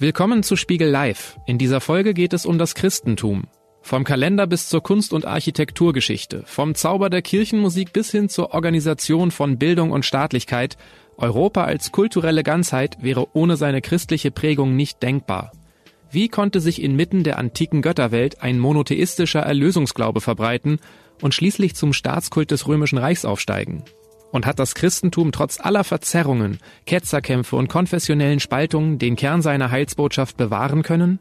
Willkommen zu Spiegel Live. In dieser Folge geht es um das Christentum. Vom Kalender bis zur Kunst- und Architekturgeschichte, vom Zauber der Kirchenmusik bis hin zur Organisation von Bildung und Staatlichkeit, Europa als kulturelle Ganzheit wäre ohne seine christliche Prägung nicht denkbar. Wie konnte sich inmitten der antiken Götterwelt ein monotheistischer Erlösungsglaube verbreiten und schließlich zum Staatskult des Römischen Reichs aufsteigen? Und hat das Christentum trotz aller Verzerrungen, Ketzerkämpfe und konfessionellen Spaltungen den Kern seiner Heilsbotschaft bewahren können?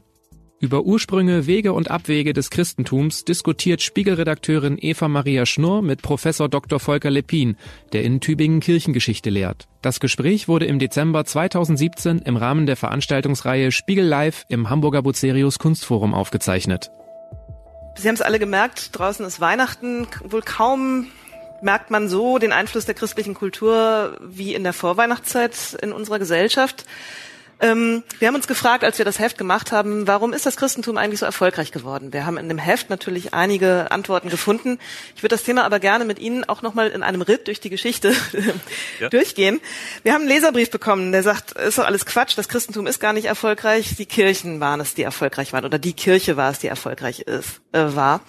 Über Ursprünge, Wege und Abwege des Christentums diskutiert Spiegelredakteurin Eva Maria Schnurr mit Professor Dr. Volker Lepin, der in Tübingen Kirchengeschichte lehrt. Das Gespräch wurde im Dezember 2017 im Rahmen der Veranstaltungsreihe Spiegel Live im Hamburger Bucerius Kunstforum aufgezeichnet. Sie haben es alle gemerkt, draußen ist Weihnachten, wohl kaum merkt man so den Einfluss der christlichen Kultur wie in der Vorweihnachtszeit in unserer Gesellschaft. Ähm, wir haben uns gefragt, als wir das Heft gemacht haben, warum ist das Christentum eigentlich so erfolgreich geworden? Wir haben in dem Heft natürlich einige Antworten gefunden. Ich würde das Thema aber gerne mit Ihnen auch nochmal in einem Ritt durch die Geschichte ja. durchgehen. Wir haben einen Leserbrief bekommen, der sagt, ist doch alles Quatsch, das Christentum ist gar nicht erfolgreich, die Kirchen waren es, die erfolgreich waren, oder die Kirche war es, die erfolgreich ist, äh, war.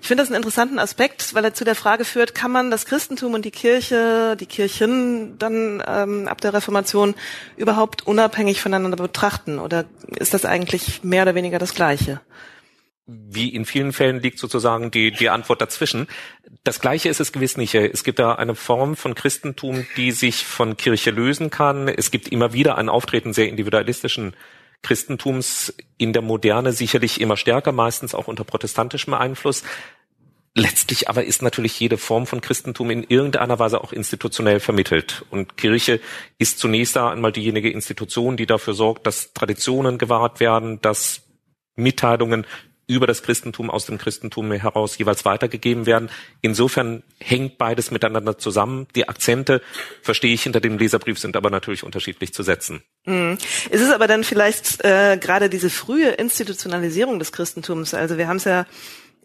Ich finde das einen interessanten Aspekt, weil er zu der Frage führt, kann man das Christentum und die Kirche, die Kirchen dann ähm, ab der Reformation überhaupt unabhängig von voneinander betrachten? Oder ist das eigentlich mehr oder weniger das Gleiche? Wie in vielen Fällen liegt sozusagen die, die Antwort dazwischen. Das Gleiche ist es gewiss nicht. Es gibt da eine Form von Christentum, die sich von Kirche lösen kann. Es gibt immer wieder ein Auftreten sehr individualistischen Christentums in der Moderne sicherlich immer stärker, meistens auch unter protestantischem Einfluss. Letztlich aber ist natürlich jede Form von Christentum in irgendeiner Weise auch institutionell vermittelt. Und Kirche ist zunächst einmal diejenige Institution, die dafür sorgt, dass Traditionen gewahrt werden, dass Mitteilungen über das Christentum aus dem Christentum heraus jeweils weitergegeben werden. Insofern hängt beides miteinander zusammen. Die Akzente, verstehe ich hinter dem Leserbrief, sind aber natürlich unterschiedlich zu setzen. Mhm. Ist es aber dann vielleicht äh, gerade diese frühe Institutionalisierung des Christentums? Also wir haben es ja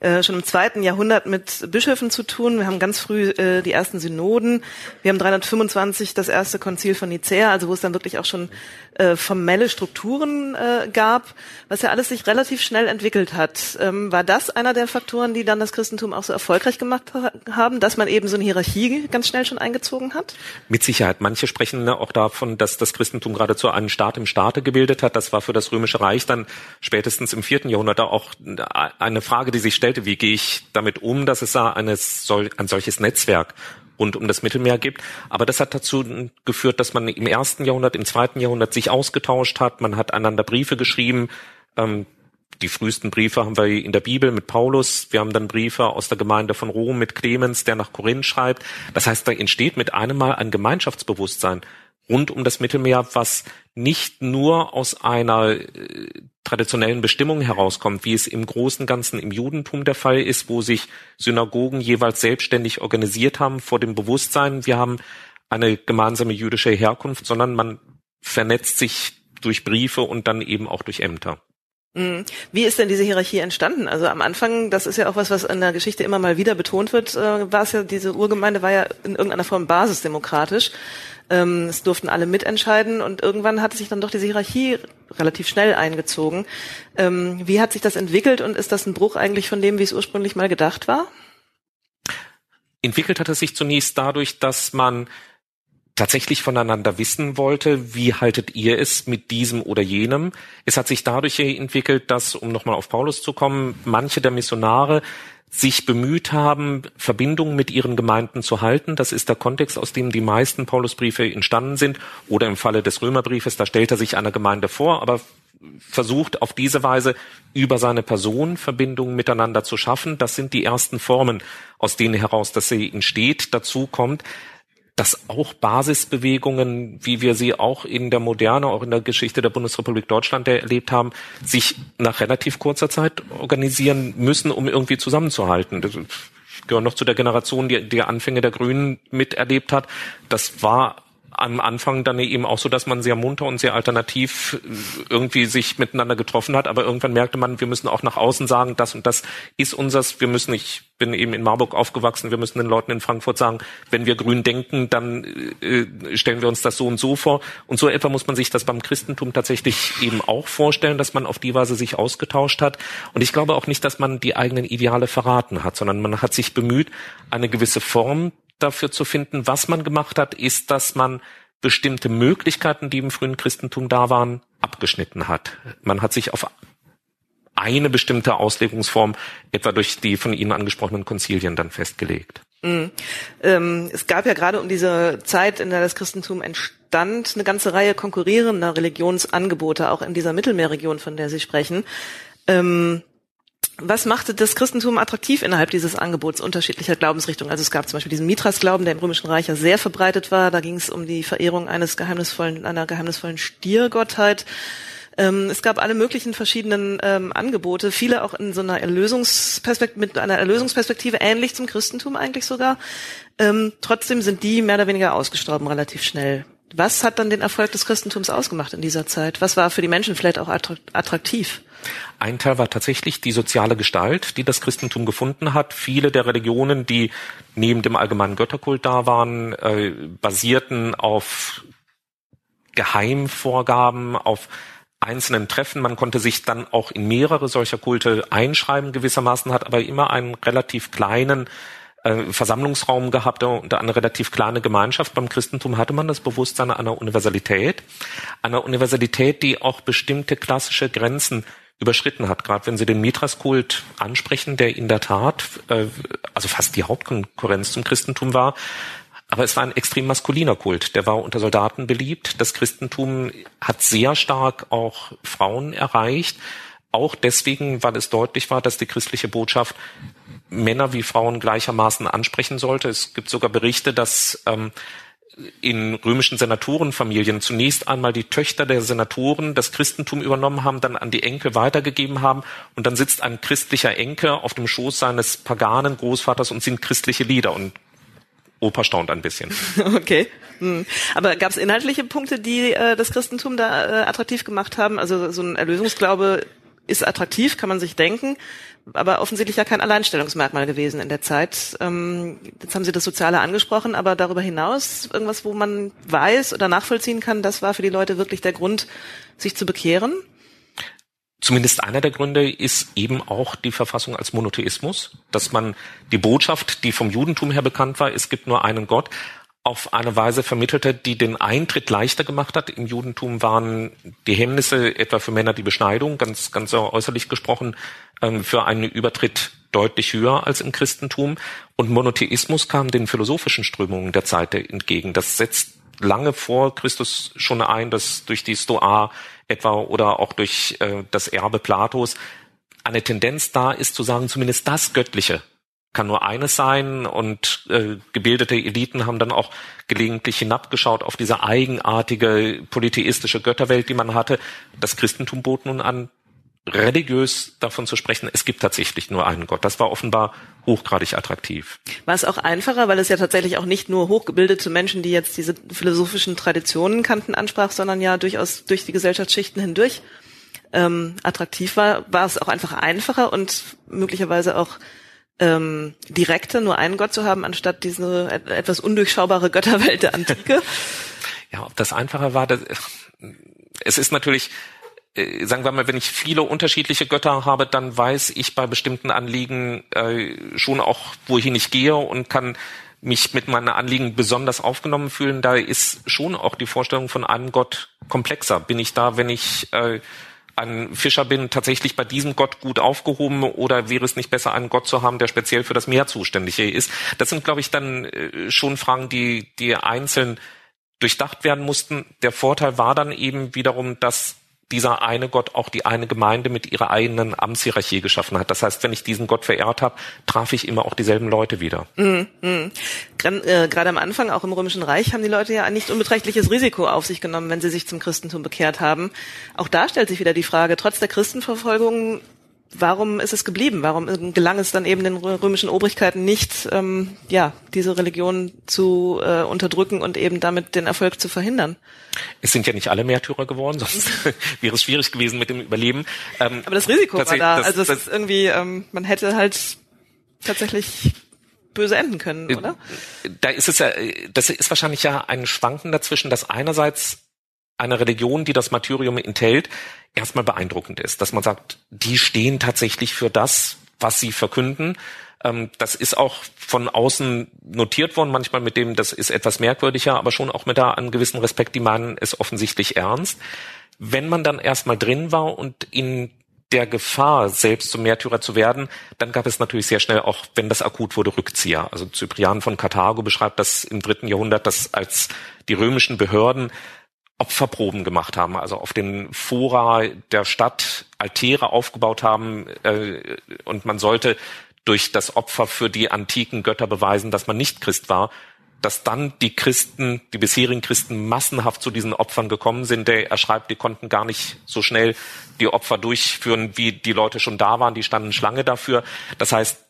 äh, schon im zweiten Jahrhundert mit Bischöfen zu tun. Wir haben ganz früh äh, die ersten Synoden. Wir haben 325 das erste Konzil von Nicäa, also wo es dann wirklich auch schon äh, formelle Strukturen äh, gab, was ja alles sich relativ schnell entwickelt hat. Ähm, war das einer der Faktoren, die dann das Christentum auch so erfolgreich gemacht ha haben, dass man eben so eine Hierarchie ganz schnell schon eingezogen hat? Mit Sicherheit. Manche sprechen auch davon, dass das Christentum geradezu einen Staat im Staate gebildet hat. Das war für das Römische Reich dann spätestens im vierten Jahrhundert auch eine Frage, die sich stellte, wie gehe ich damit um, dass es da eine, ein solches Netzwerk rund um das Mittelmeer gibt. Aber das hat dazu geführt, dass man im ersten Jahrhundert, im zweiten Jahrhundert sich ausgetauscht hat. Man hat einander Briefe geschrieben. Ähm, die frühesten Briefe haben wir in der Bibel mit Paulus. Wir haben dann Briefe aus der Gemeinde von Rom mit Clemens, der nach Korinth schreibt. Das heißt, da entsteht mit einem Mal ein Gemeinschaftsbewusstsein rund um das Mittelmeer, was nicht nur aus einer äh, traditionellen Bestimmung herauskommt, wie es im großen Ganzen im Judentum der Fall ist, wo sich Synagogen jeweils selbstständig organisiert haben vor dem Bewusstsein, wir haben eine gemeinsame jüdische Herkunft, sondern man vernetzt sich durch Briefe und dann eben auch durch Ämter. Mhm. Wie ist denn diese Hierarchie entstanden? Also am Anfang, das ist ja auch was, was in der Geschichte immer mal wieder betont wird, äh, war es ja, diese Urgemeinde war ja in irgendeiner Form basisdemokratisch. Ähm, es durften alle mitentscheiden und irgendwann hatte sich dann doch diese Hierarchie relativ schnell eingezogen. Ähm, wie hat sich das entwickelt und ist das ein Bruch eigentlich von dem, wie es ursprünglich mal gedacht war? Entwickelt hat es sich zunächst dadurch, dass man tatsächlich voneinander wissen wollte, wie haltet ihr es mit diesem oder jenem. Es hat sich dadurch entwickelt, dass, um nochmal auf Paulus zu kommen, manche der Missionare sich bemüht haben, Verbindungen mit ihren Gemeinden zu halten. Das ist der Kontext, aus dem die meisten Paulusbriefe entstanden sind. Oder im Falle des Römerbriefes, da stellt er sich einer Gemeinde vor, aber versucht auf diese Weise über seine Person Verbindungen miteinander zu schaffen. Das sind die ersten Formen, aus denen heraus das entsteht. Dazu kommt, dass auch Basisbewegungen, wie wir sie auch in der Moderne, auch in der Geschichte der Bundesrepublik Deutschland erlebt haben, sich nach relativ kurzer Zeit organisieren müssen, um irgendwie zusammenzuhalten. Ich gehöre noch zu der Generation, die die Anfänge der Grünen miterlebt hat. Das war am Anfang dann eben auch so, dass man sehr munter und sehr alternativ irgendwie sich miteinander getroffen hat, aber irgendwann merkte man, wir müssen auch nach außen sagen, das und das ist unseres, wir müssen, ich bin eben in Marburg aufgewachsen, wir müssen den Leuten in Frankfurt sagen, wenn wir grün denken, dann äh, stellen wir uns das so und so vor. Und so etwa muss man sich das beim Christentum tatsächlich eben auch vorstellen, dass man auf die Weise sich ausgetauscht hat. Und ich glaube auch nicht, dass man die eigenen Ideale verraten hat, sondern man hat sich bemüht, eine gewisse Form dafür zu finden. Was man gemacht hat, ist, dass man bestimmte Möglichkeiten, die im frühen Christentum da waren, abgeschnitten hat. Man hat sich auf eine bestimmte Auslegungsform, etwa durch die von Ihnen angesprochenen Konzilien, dann festgelegt. Mhm. Ähm, es gab ja gerade um diese Zeit, in der das Christentum entstand, eine ganze Reihe konkurrierender Religionsangebote, auch in dieser Mittelmeerregion, von der Sie sprechen. Ähm, was machte das Christentum attraktiv innerhalb dieses Angebots unterschiedlicher Glaubensrichtungen? Also es gab zum Beispiel diesen Mithras-Glauben, der im Römischen Reich ja sehr verbreitet war. Da ging es um die Verehrung eines geheimnisvollen, einer geheimnisvollen Stiergottheit. Ähm, es gab alle möglichen verschiedenen ähm, Angebote, viele auch in so einer Erlösungsperspektive, mit einer Erlösungsperspektive, ähnlich zum Christentum eigentlich sogar. Ähm, trotzdem sind die mehr oder weniger ausgestorben relativ schnell. Was hat dann den Erfolg des Christentums ausgemacht in dieser Zeit? Was war für die Menschen vielleicht auch attraktiv? Ein Teil war tatsächlich die soziale Gestalt, die das Christentum gefunden hat. Viele der Religionen, die neben dem allgemeinen Götterkult da waren, äh, basierten auf Geheimvorgaben, auf einzelnen Treffen. Man konnte sich dann auch in mehrere solcher Kulte einschreiben gewissermaßen, hat aber immer einen relativ kleinen äh, Versammlungsraum gehabt und eine relativ kleine Gemeinschaft. Beim Christentum hatte man das Bewusstsein einer Universalität, einer Universalität, die auch bestimmte klassische Grenzen überschritten hat. Gerade wenn Sie den Mithras-Kult ansprechen, der in der Tat äh, also fast die Hauptkonkurrenz zum Christentum war, aber es war ein extrem maskuliner Kult. Der war unter Soldaten beliebt. Das Christentum hat sehr stark auch Frauen erreicht. Auch deswegen, weil es deutlich war, dass die christliche Botschaft Männer wie Frauen gleichermaßen ansprechen sollte. Es gibt sogar Berichte, dass ähm, in römischen Senatorenfamilien zunächst einmal die Töchter der Senatoren das Christentum übernommen haben, dann an die Enkel weitergegeben haben und dann sitzt ein christlicher Enkel auf dem Schoß seines paganen Großvaters und singt christliche Lieder und Opa staunt ein bisschen. Okay. Hm. Aber gab es inhaltliche Punkte, die äh, das Christentum da äh, attraktiv gemacht haben? Also so ein Erlösungsglaube ist attraktiv, kann man sich denken, aber offensichtlich ja kein Alleinstellungsmerkmal gewesen in der Zeit. Ähm, jetzt haben Sie das Soziale angesprochen, aber darüber hinaus irgendwas, wo man weiß oder nachvollziehen kann, das war für die Leute wirklich der Grund, sich zu bekehren? Zumindest einer der Gründe ist eben auch die Verfassung als Monotheismus, dass man die Botschaft, die vom Judentum her bekannt war, es gibt nur einen Gott, auf eine Weise vermittelte, die den Eintritt leichter gemacht hat. Im Judentum waren die Hemmnisse etwa für Männer die Beschneidung, ganz, ganz äußerlich gesprochen, ähm, für einen Übertritt deutlich höher als im Christentum. Und Monotheismus kam den philosophischen Strömungen der Zeit entgegen. Das setzt lange vor Christus schon ein, dass durch die Stoa etwa oder auch durch äh, das Erbe Platos eine Tendenz da ist zu sagen, zumindest das Göttliche kann nur eines sein und äh, gebildete Eliten haben dann auch gelegentlich hinabgeschaut auf diese eigenartige polytheistische Götterwelt, die man hatte. Das Christentum bot nun an, religiös davon zu sprechen, es gibt tatsächlich nur einen Gott. Das war offenbar hochgradig attraktiv. War es auch einfacher, weil es ja tatsächlich auch nicht nur hochgebildete Menschen, die jetzt diese philosophischen Traditionen kannten, ansprach, sondern ja durchaus durch die Gesellschaftsschichten hindurch ähm, attraktiv war, war es auch einfach einfacher und möglicherweise auch ähm, direkter, nur einen Gott zu haben, anstatt diese etwas undurchschaubare Götterwelt der Antike. Ja, ob das einfacher war, das, es ist natürlich äh, sagen wir mal, wenn ich viele unterschiedliche Götter habe, dann weiß ich bei bestimmten Anliegen äh, schon auch, wohin ich gehe und kann mich mit meinen Anliegen besonders aufgenommen fühlen. Da ist schon auch die Vorstellung von einem Gott komplexer. Bin ich da, wenn ich äh, ein Fischer bin, tatsächlich bei diesem Gott gut aufgehoben oder wäre es nicht besser, einen Gott zu haben, der speziell für das Meer zuständig ist? Das sind, glaube ich, dann äh, schon Fragen, die, die einzeln durchdacht werden mussten. Der Vorteil war dann eben wiederum, dass dieser eine Gott auch die eine Gemeinde mit ihrer eigenen Amtshierarchie geschaffen hat. Das heißt, wenn ich diesen Gott verehrt habe, traf ich immer auch dieselben Leute wieder. Mhm. Mhm. Gerade am Anfang, auch im Römischen Reich, haben die Leute ja ein nicht unbeträchtliches Risiko auf sich genommen, wenn sie sich zum Christentum bekehrt haben. Auch da stellt sich wieder die Frage, trotz der Christenverfolgung warum ist es geblieben? Warum gelang es dann eben den römischen Obrigkeiten nicht, ähm, ja, diese Religion zu äh, unterdrücken und eben damit den Erfolg zu verhindern? Es sind ja nicht alle Märtyrer geworden, sonst wäre es schwierig gewesen mit dem Überleben. Ähm, Aber das Risiko war da. Das, also es ist irgendwie, ähm, man hätte halt tatsächlich böse enden können, äh, oder? Da ist es ja, das ist wahrscheinlich ja ein Schwanken dazwischen, dass einerseits eine Religion, die das Martyrium enthält, erstmal beeindruckend ist, dass man sagt, die stehen tatsächlich für das, was sie verkünden. Ähm, das ist auch von außen notiert worden, manchmal mit dem, das ist etwas merkwürdiger, aber schon auch mit da einem gewissen Respekt, die meinen es offensichtlich ernst. Wenn man dann erstmal drin war und in der Gefahr, selbst zum Märtyrer zu werden, dann gab es natürlich sehr schnell auch, wenn das akut wurde, Rückzieher. Also Cyprian von Karthago beschreibt das im dritten Jahrhundert, dass als die römischen Behörden Opferproben gemacht haben, also auf den Fora der Stadt Altäre aufgebaut haben äh, und man sollte durch das Opfer für die antiken Götter beweisen, dass man nicht Christ war, dass dann die Christen, die bisherigen Christen massenhaft zu diesen Opfern gekommen sind. Der, er schreibt, die konnten gar nicht so schnell die Opfer durchführen, wie die Leute schon da waren, die standen Schlange dafür. Das heißt,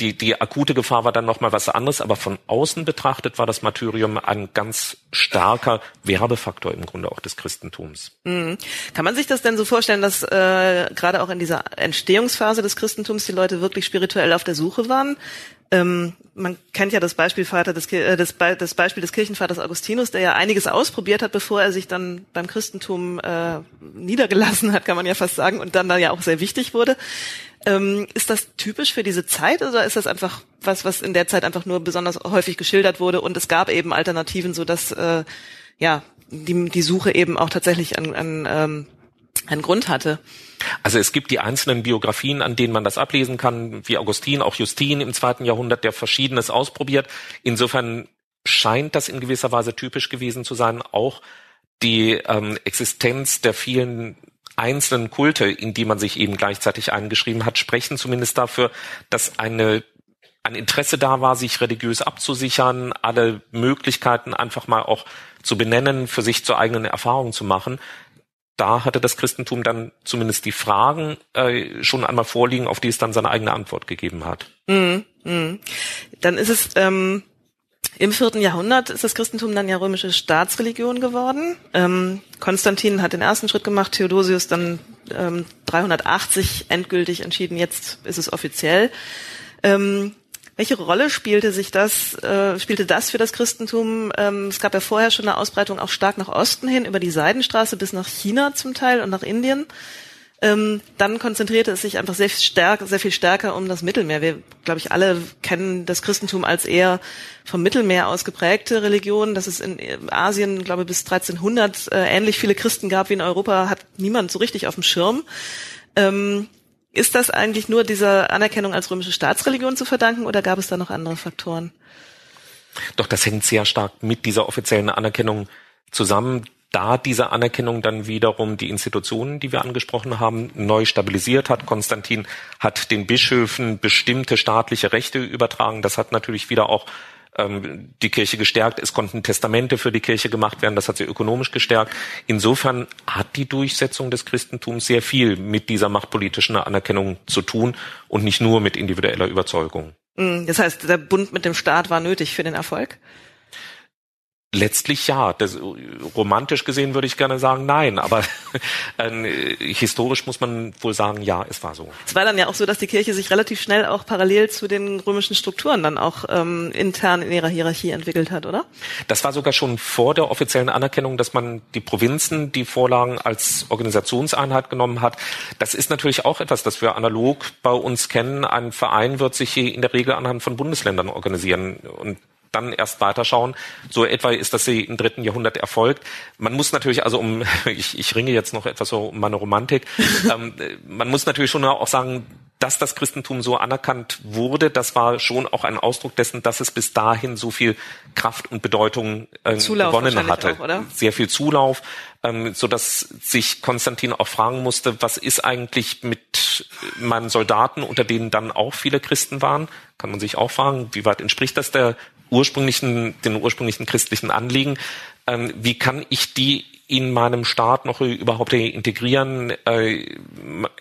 die, die akute Gefahr war dann nochmal was anderes, aber von außen betrachtet war das Martyrium ein ganz starker Werbefaktor im Grunde auch des Christentums. Mhm. Kann man sich das denn so vorstellen, dass äh, gerade auch in dieser Entstehungsphase des Christentums die Leute wirklich spirituell auf der Suche waren? Ähm, man kennt ja das Beispiel Vater des, äh, das, das, Beispiel des Kirchenvaters Augustinus, der ja einiges ausprobiert hat, bevor er sich dann beim Christentum äh, niedergelassen hat, kann man ja fast sagen, und dann da ja auch sehr wichtig wurde. Ähm, ist das typisch für diese Zeit oder ist das einfach was, was in der Zeit einfach nur besonders häufig geschildert wurde und es gab eben Alternativen, so dass äh, ja die, die Suche eben auch tatsächlich an, an ähm, einen Grund hatte? Also es gibt die einzelnen Biografien, an denen man das ablesen kann, wie Augustin, auch Justin im zweiten Jahrhundert, der Verschiedenes ausprobiert. Insofern scheint das in gewisser Weise typisch gewesen zu sein, auch die ähm, Existenz der vielen einzelnen Kulte, in die man sich eben gleichzeitig eingeschrieben hat, sprechen zumindest dafür, dass eine ein Interesse da war, sich religiös abzusichern, alle Möglichkeiten einfach mal auch zu benennen, für sich zur eigenen Erfahrung zu machen. Da hatte das Christentum dann zumindest die Fragen äh, schon einmal vorliegen, auf die es dann seine eigene Antwort gegeben hat. Mm, mm. Dann ist es ähm, im vierten Jahrhundert ist das Christentum dann ja römische Staatsreligion geworden. Ähm, Konstantin hat den ersten Schritt gemacht, Theodosius dann ähm, 380 endgültig entschieden, jetzt ist es offiziell. Ähm, welche Rolle spielte sich das, äh, spielte das für das Christentum? Ähm, es gab ja vorher schon eine Ausbreitung auch stark nach Osten hin, über die Seidenstraße bis nach China zum Teil und nach Indien. Ähm, dann konzentrierte es sich einfach sehr stark, sehr viel stärker um das Mittelmeer. Wir, glaube ich, alle kennen das Christentum als eher vom Mittelmeer aus geprägte Religion. Dass es in Asien, glaube ich, bis 1300 äh, ähnlich viele Christen gab wie in Europa, hat niemand so richtig auf dem Schirm. Ähm, ist das eigentlich nur dieser Anerkennung als römische Staatsreligion zu verdanken oder gab es da noch andere Faktoren? Doch das hängt sehr stark mit dieser offiziellen Anerkennung zusammen da diese Anerkennung dann wiederum die Institutionen, die wir angesprochen haben, neu stabilisiert hat. Konstantin hat den Bischöfen bestimmte staatliche Rechte übertragen. Das hat natürlich wieder auch ähm, die Kirche gestärkt. Es konnten Testamente für die Kirche gemacht werden. Das hat sie ökonomisch gestärkt. Insofern hat die Durchsetzung des Christentums sehr viel mit dieser machtpolitischen Anerkennung zu tun und nicht nur mit individueller Überzeugung. Mm, das heißt, der Bund mit dem Staat war nötig für den Erfolg? Letztlich ja. Das, romantisch gesehen würde ich gerne sagen nein, aber äh, historisch muss man wohl sagen, ja, es war so. Es war dann ja auch so, dass die Kirche sich relativ schnell auch parallel zu den römischen Strukturen dann auch ähm, intern in ihrer Hierarchie entwickelt hat, oder? Das war sogar schon vor der offiziellen Anerkennung, dass man die Provinzen, die Vorlagen als Organisationseinheit genommen hat. Das ist natürlich auch etwas, das wir analog bei uns kennen. Ein Verein wird sich hier in der Regel anhand von Bundesländern organisieren und dann erst weiterschauen. So etwa ist das im dritten Jahrhundert erfolgt. Man muss natürlich, also um, ich, ich ringe jetzt noch etwas so um meine Romantik, ähm, man muss natürlich schon auch sagen, dass das Christentum so anerkannt wurde, das war schon auch ein Ausdruck dessen, dass es bis dahin so viel Kraft und Bedeutung äh, gewonnen hatte. Auch, Sehr viel Zulauf, ähm, so dass sich Konstantin auch fragen musste, was ist eigentlich mit meinen Soldaten, unter denen dann auch viele Christen waren? Kann man sich auch fragen, wie weit entspricht das der ursprünglichen, den ursprünglichen christlichen Anliegen? Ähm, wie kann ich die in meinem Staat noch überhaupt integrieren? Äh,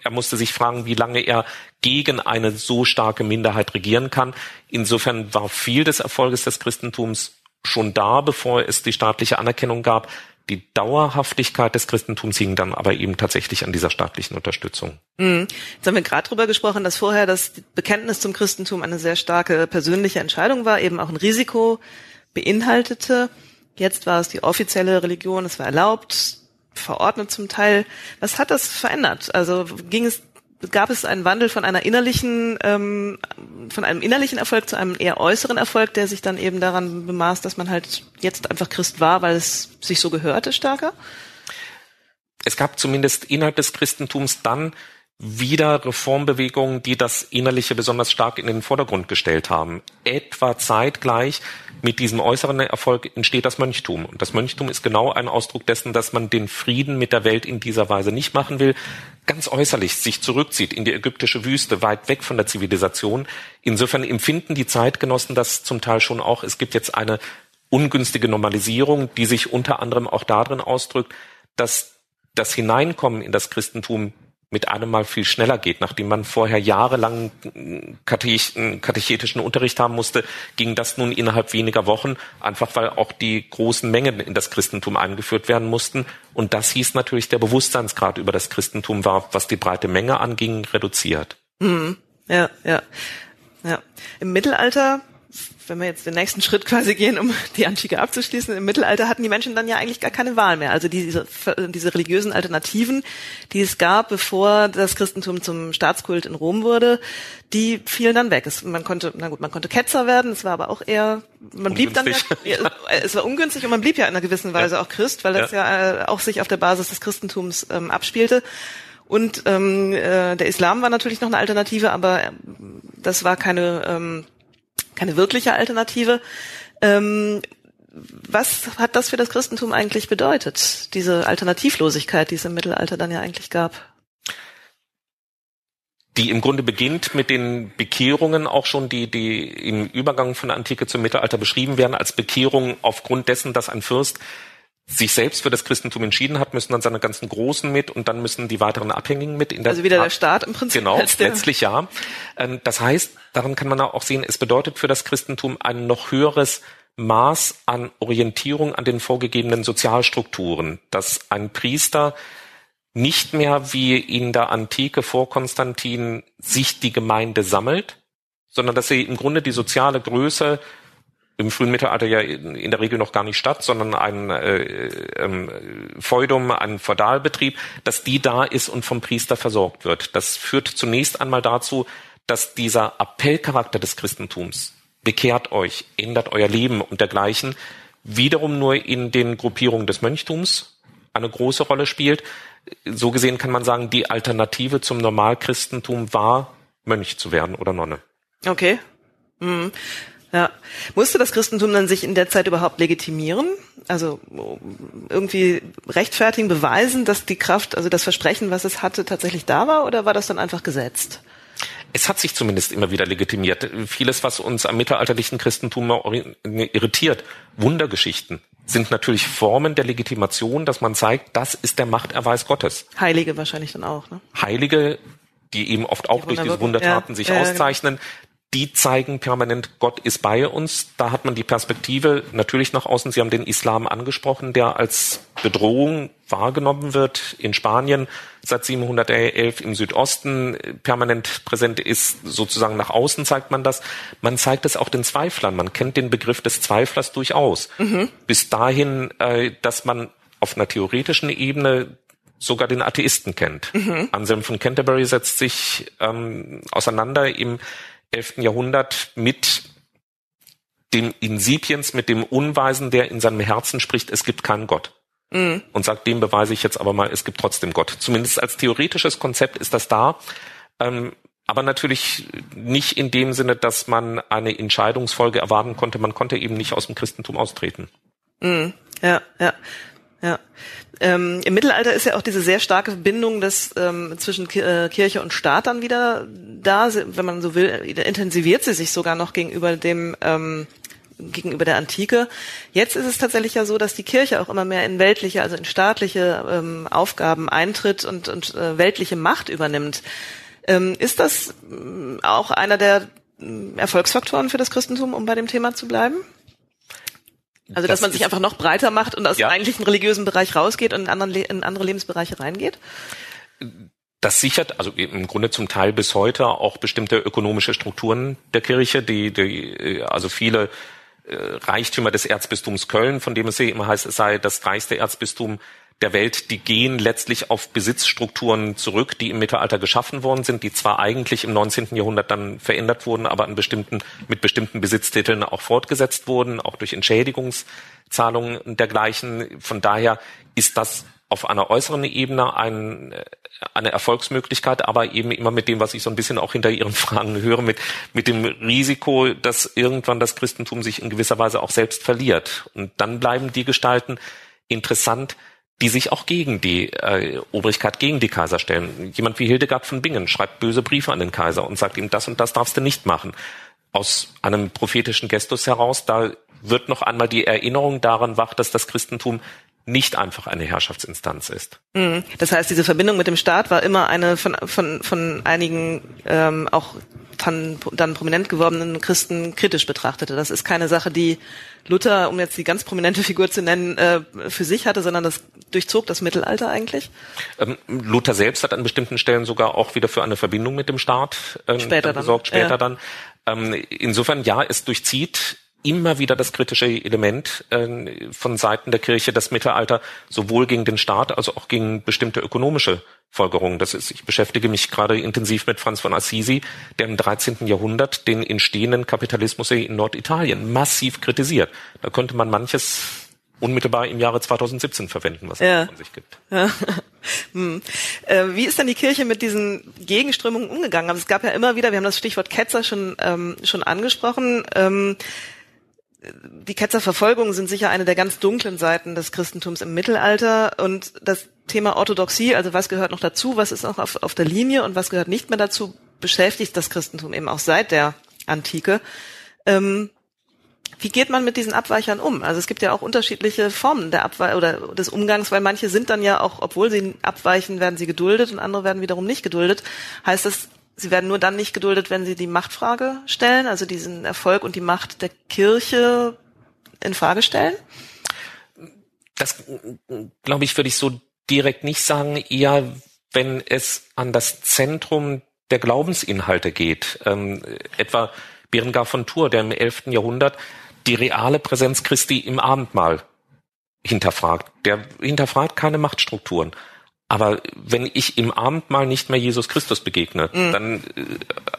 er musste sich fragen, wie lange er gegen eine so starke Minderheit regieren kann. Insofern war viel des Erfolges des Christentums schon da, bevor es die staatliche Anerkennung gab. Die Dauerhaftigkeit des Christentums hing dann aber eben tatsächlich an dieser staatlichen Unterstützung. Mhm. Jetzt haben wir gerade darüber gesprochen, dass vorher das Bekenntnis zum Christentum eine sehr starke persönliche Entscheidung war, eben auch ein Risiko beinhaltete. Jetzt war es die offizielle Religion, es war erlaubt, verordnet zum Teil. Was hat das verändert? Also ging es gab es einen Wandel von einer innerlichen, ähm, von einem innerlichen Erfolg zu einem eher äußeren Erfolg, der sich dann eben daran bemaß, dass man halt jetzt einfach Christ war, weil es sich so gehörte stärker? Es gab zumindest innerhalb des Christentums dann wieder Reformbewegungen, die das Innerliche besonders stark in den Vordergrund gestellt haben. Etwa zeitgleich mit diesem äußeren Erfolg entsteht das Mönchtum. Und das Mönchtum ist genau ein Ausdruck dessen, dass man den Frieden mit der Welt in dieser Weise nicht machen will, ganz äußerlich sich zurückzieht in die ägyptische Wüste, weit weg von der Zivilisation. Insofern empfinden die Zeitgenossen das zum Teil schon auch. Es gibt jetzt eine ungünstige Normalisierung, die sich unter anderem auch darin ausdrückt, dass das Hineinkommen in das Christentum mit einem Mal viel schneller geht. Nachdem man vorher jahrelang katechetischen Unterricht haben musste, ging das nun innerhalb weniger Wochen, einfach weil auch die großen Mengen in das Christentum eingeführt werden mussten. Und das hieß natürlich, der Bewusstseinsgrad über das Christentum war, was die breite Menge anging, reduziert. Mhm. Ja, ja. Ja. Im Mittelalter wenn wir jetzt den nächsten Schritt quasi gehen, um die Antike abzuschließen, im Mittelalter hatten die Menschen dann ja eigentlich gar keine Wahl mehr. Also diese, diese religiösen Alternativen, die es gab, bevor das Christentum zum Staatskult in Rom wurde, die fielen dann weg. Es, man konnte, na gut, man konnte Ketzer werden, es war aber auch eher, man blieb dann ja, es war ungünstig und man blieb ja in einer gewissen Weise ja. auch Christ, weil es ja, ja äh, auch sich auf der Basis des Christentums ähm, abspielte. Und ähm, äh, der Islam war natürlich noch eine Alternative, aber äh, das war keine ähm, keine wirkliche Alternative. Ähm, was hat das für das Christentum eigentlich bedeutet, diese Alternativlosigkeit, die es im Mittelalter dann ja eigentlich gab? die im Grunde beginnt mit den Bekehrungen auch schon, die, die im Übergang von der Antike zum Mittelalter beschrieben werden, als Bekehrung aufgrund dessen, dass ein Fürst sich selbst für das Christentum entschieden hat, müssen dann seine ganzen Großen mit und dann müssen die weiteren Abhängigen mit. In der also wieder der Staat im Prinzip. Genau, letztlich ja. Ähm, das heißt, daran kann man auch sehen, es bedeutet für das Christentum ein noch höheres Maß an Orientierung an den vorgegebenen Sozialstrukturen, dass ein Priester nicht mehr wie in der Antike vor Konstantin sich die Gemeinde sammelt, sondern dass sie im Grunde die soziale Größe im frühen Mittelalter ja in der Regel noch gar nicht statt, sondern ein äh, ähm, Feudum, ein Feudalbetrieb, dass die da ist und vom Priester versorgt wird. Das führt zunächst einmal dazu, dass dieser Appellcharakter des Christentums, bekehrt euch, ändert euer Leben und dergleichen, wiederum nur in den Gruppierungen des Mönchtums eine große Rolle spielt. So gesehen kann man sagen, die Alternative zum Normalchristentum war, Mönch zu werden oder Nonne. Okay. Mhm. Ja. Musste das Christentum dann sich in der Zeit überhaupt legitimieren? Also irgendwie rechtfertigen, beweisen, dass die Kraft, also das Versprechen, was es hatte, tatsächlich da war? Oder war das dann einfach gesetzt? Es hat sich zumindest immer wieder legitimiert. Vieles, was uns am mittelalterlichen Christentum irritiert, Wundergeschichten, sind natürlich Formen der Legitimation, dass man zeigt, das ist der Machterweis Gottes. Heilige wahrscheinlich dann auch, ne? Heilige, die eben oft auch die durch diese Wundertaten ja, sich ja, auszeichnen, die zeigen permanent, Gott ist bei uns. Da hat man die Perspektive natürlich nach außen. Sie haben den Islam angesprochen, der als Bedrohung wahrgenommen wird in Spanien seit 711 im Südosten permanent präsent ist. Sozusagen nach außen zeigt man das. Man zeigt es auch den Zweiflern. Man kennt den Begriff des Zweiflers durchaus. Mhm. Bis dahin, äh, dass man auf einer theoretischen Ebene sogar den Atheisten kennt. Mhm. Anselm von Canterbury setzt sich ähm, auseinander im 11. Jahrhundert mit dem Insipiens, mit dem Unweisen, der in seinem Herzen spricht, es gibt keinen Gott. Mhm. Und sagt, dem beweise ich jetzt aber mal, es gibt trotzdem Gott. Zumindest als theoretisches Konzept ist das da. Ähm, aber natürlich nicht in dem Sinne, dass man eine Entscheidungsfolge erwarten konnte. Man konnte eben nicht aus dem Christentum austreten. Mhm. Ja, ja. Ja. Ähm, Im Mittelalter ist ja auch diese sehr starke Verbindung des, ähm, zwischen äh, Kirche und Staat dann wieder da, wenn man so will, intensiviert sie sich sogar noch gegenüber dem ähm, gegenüber der Antike. Jetzt ist es tatsächlich ja so, dass die Kirche auch immer mehr in weltliche, also in staatliche ähm, Aufgaben eintritt und, und äh, weltliche Macht übernimmt. Ähm, ist das äh, auch einer der äh, Erfolgsfaktoren für das Christentum, um bei dem Thema zu bleiben? Also dass das man sich einfach noch breiter macht und aus ja. dem eigentlichen religiösen Bereich rausgeht und in, anderen, in andere Lebensbereiche reingeht? Das sichert also im Grunde zum Teil bis heute auch bestimmte ökonomische Strukturen der Kirche, die, die also viele äh, Reichtümer des Erzbistums Köln, von dem es immer heißt, es sei das reichste Erzbistum der Welt, die gehen letztlich auf Besitzstrukturen zurück, die im Mittelalter geschaffen worden sind, die zwar eigentlich im 19. Jahrhundert dann verändert wurden, aber an bestimmten, mit bestimmten Besitztiteln auch fortgesetzt wurden, auch durch Entschädigungszahlungen und dergleichen. Von daher ist das auf einer äußeren Ebene ein, eine Erfolgsmöglichkeit, aber eben immer mit dem, was ich so ein bisschen auch hinter Ihren Fragen höre, mit, mit dem Risiko, dass irgendwann das Christentum sich in gewisser Weise auch selbst verliert. Und dann bleiben die Gestalten interessant, die sich auch gegen die äh, Obrigkeit, gegen die Kaiser stellen. Jemand wie Hildegard von Bingen schreibt böse Briefe an den Kaiser und sagt ihm, das und das darfst du nicht machen. Aus einem prophetischen Gestus heraus, da wird noch einmal die Erinnerung daran wach, dass das Christentum nicht einfach eine Herrschaftsinstanz ist. Mhm. Das heißt, diese Verbindung mit dem Staat war immer eine von, von, von einigen ähm, auch dann, dann prominent gewordenen Christen kritisch betrachtete. Das ist keine Sache, die Luther, um jetzt die ganz prominente Figur zu nennen, äh, für sich hatte, sondern das durchzog das Mittelalter eigentlich. Ähm, Luther selbst hat an bestimmten Stellen sogar auch wieder für eine Verbindung mit dem Staat äh, später gesorgt, später ja. dann. Ähm, insofern ja, es durchzieht immer wieder das kritische Element äh, von Seiten der Kirche, das Mittelalter sowohl gegen den Staat als auch gegen bestimmte ökonomische Folgerungen. Das ist, ich beschäftige mich gerade intensiv mit Franz von Assisi, der im 13. Jahrhundert den entstehenden Kapitalismus in Norditalien massiv kritisiert. Da könnte man manches unmittelbar im Jahre 2017 verwenden, was ja. es von sich gibt. Ja. Hm. Äh, wie ist denn die Kirche mit diesen Gegenströmungen umgegangen? Also es gab ja immer wieder, wir haben das Stichwort Ketzer schon, ähm, schon angesprochen, ähm, die Ketzerverfolgungen sind sicher eine der ganz dunklen Seiten des Christentums im Mittelalter und das Thema Orthodoxie, also was gehört noch dazu, was ist auch auf, auf der Linie und was gehört nicht mehr dazu, beschäftigt das Christentum eben auch seit der Antike. Ähm, wie geht man mit diesen Abweichern um? Also es gibt ja auch unterschiedliche Formen der Abweich oder des Umgangs, weil manche sind dann ja auch, obwohl sie abweichen, werden sie geduldet und andere werden wiederum nicht geduldet. Heißt das, sie werden nur dann nicht geduldet, wenn sie die Machtfrage stellen, also diesen Erfolg und die Macht der Kirche in Frage stellen? Das, glaube ich, würde ich so direkt nicht sagen, eher wenn es an das Zentrum der Glaubensinhalte geht. Ähm, etwa Berengar von Tours, der im 11. Jahrhundert die reale Präsenz Christi im Abendmahl hinterfragt. Der hinterfragt keine Machtstrukturen. Aber wenn ich im Abendmahl nicht mehr Jesus Christus begegne, mhm. dann äh,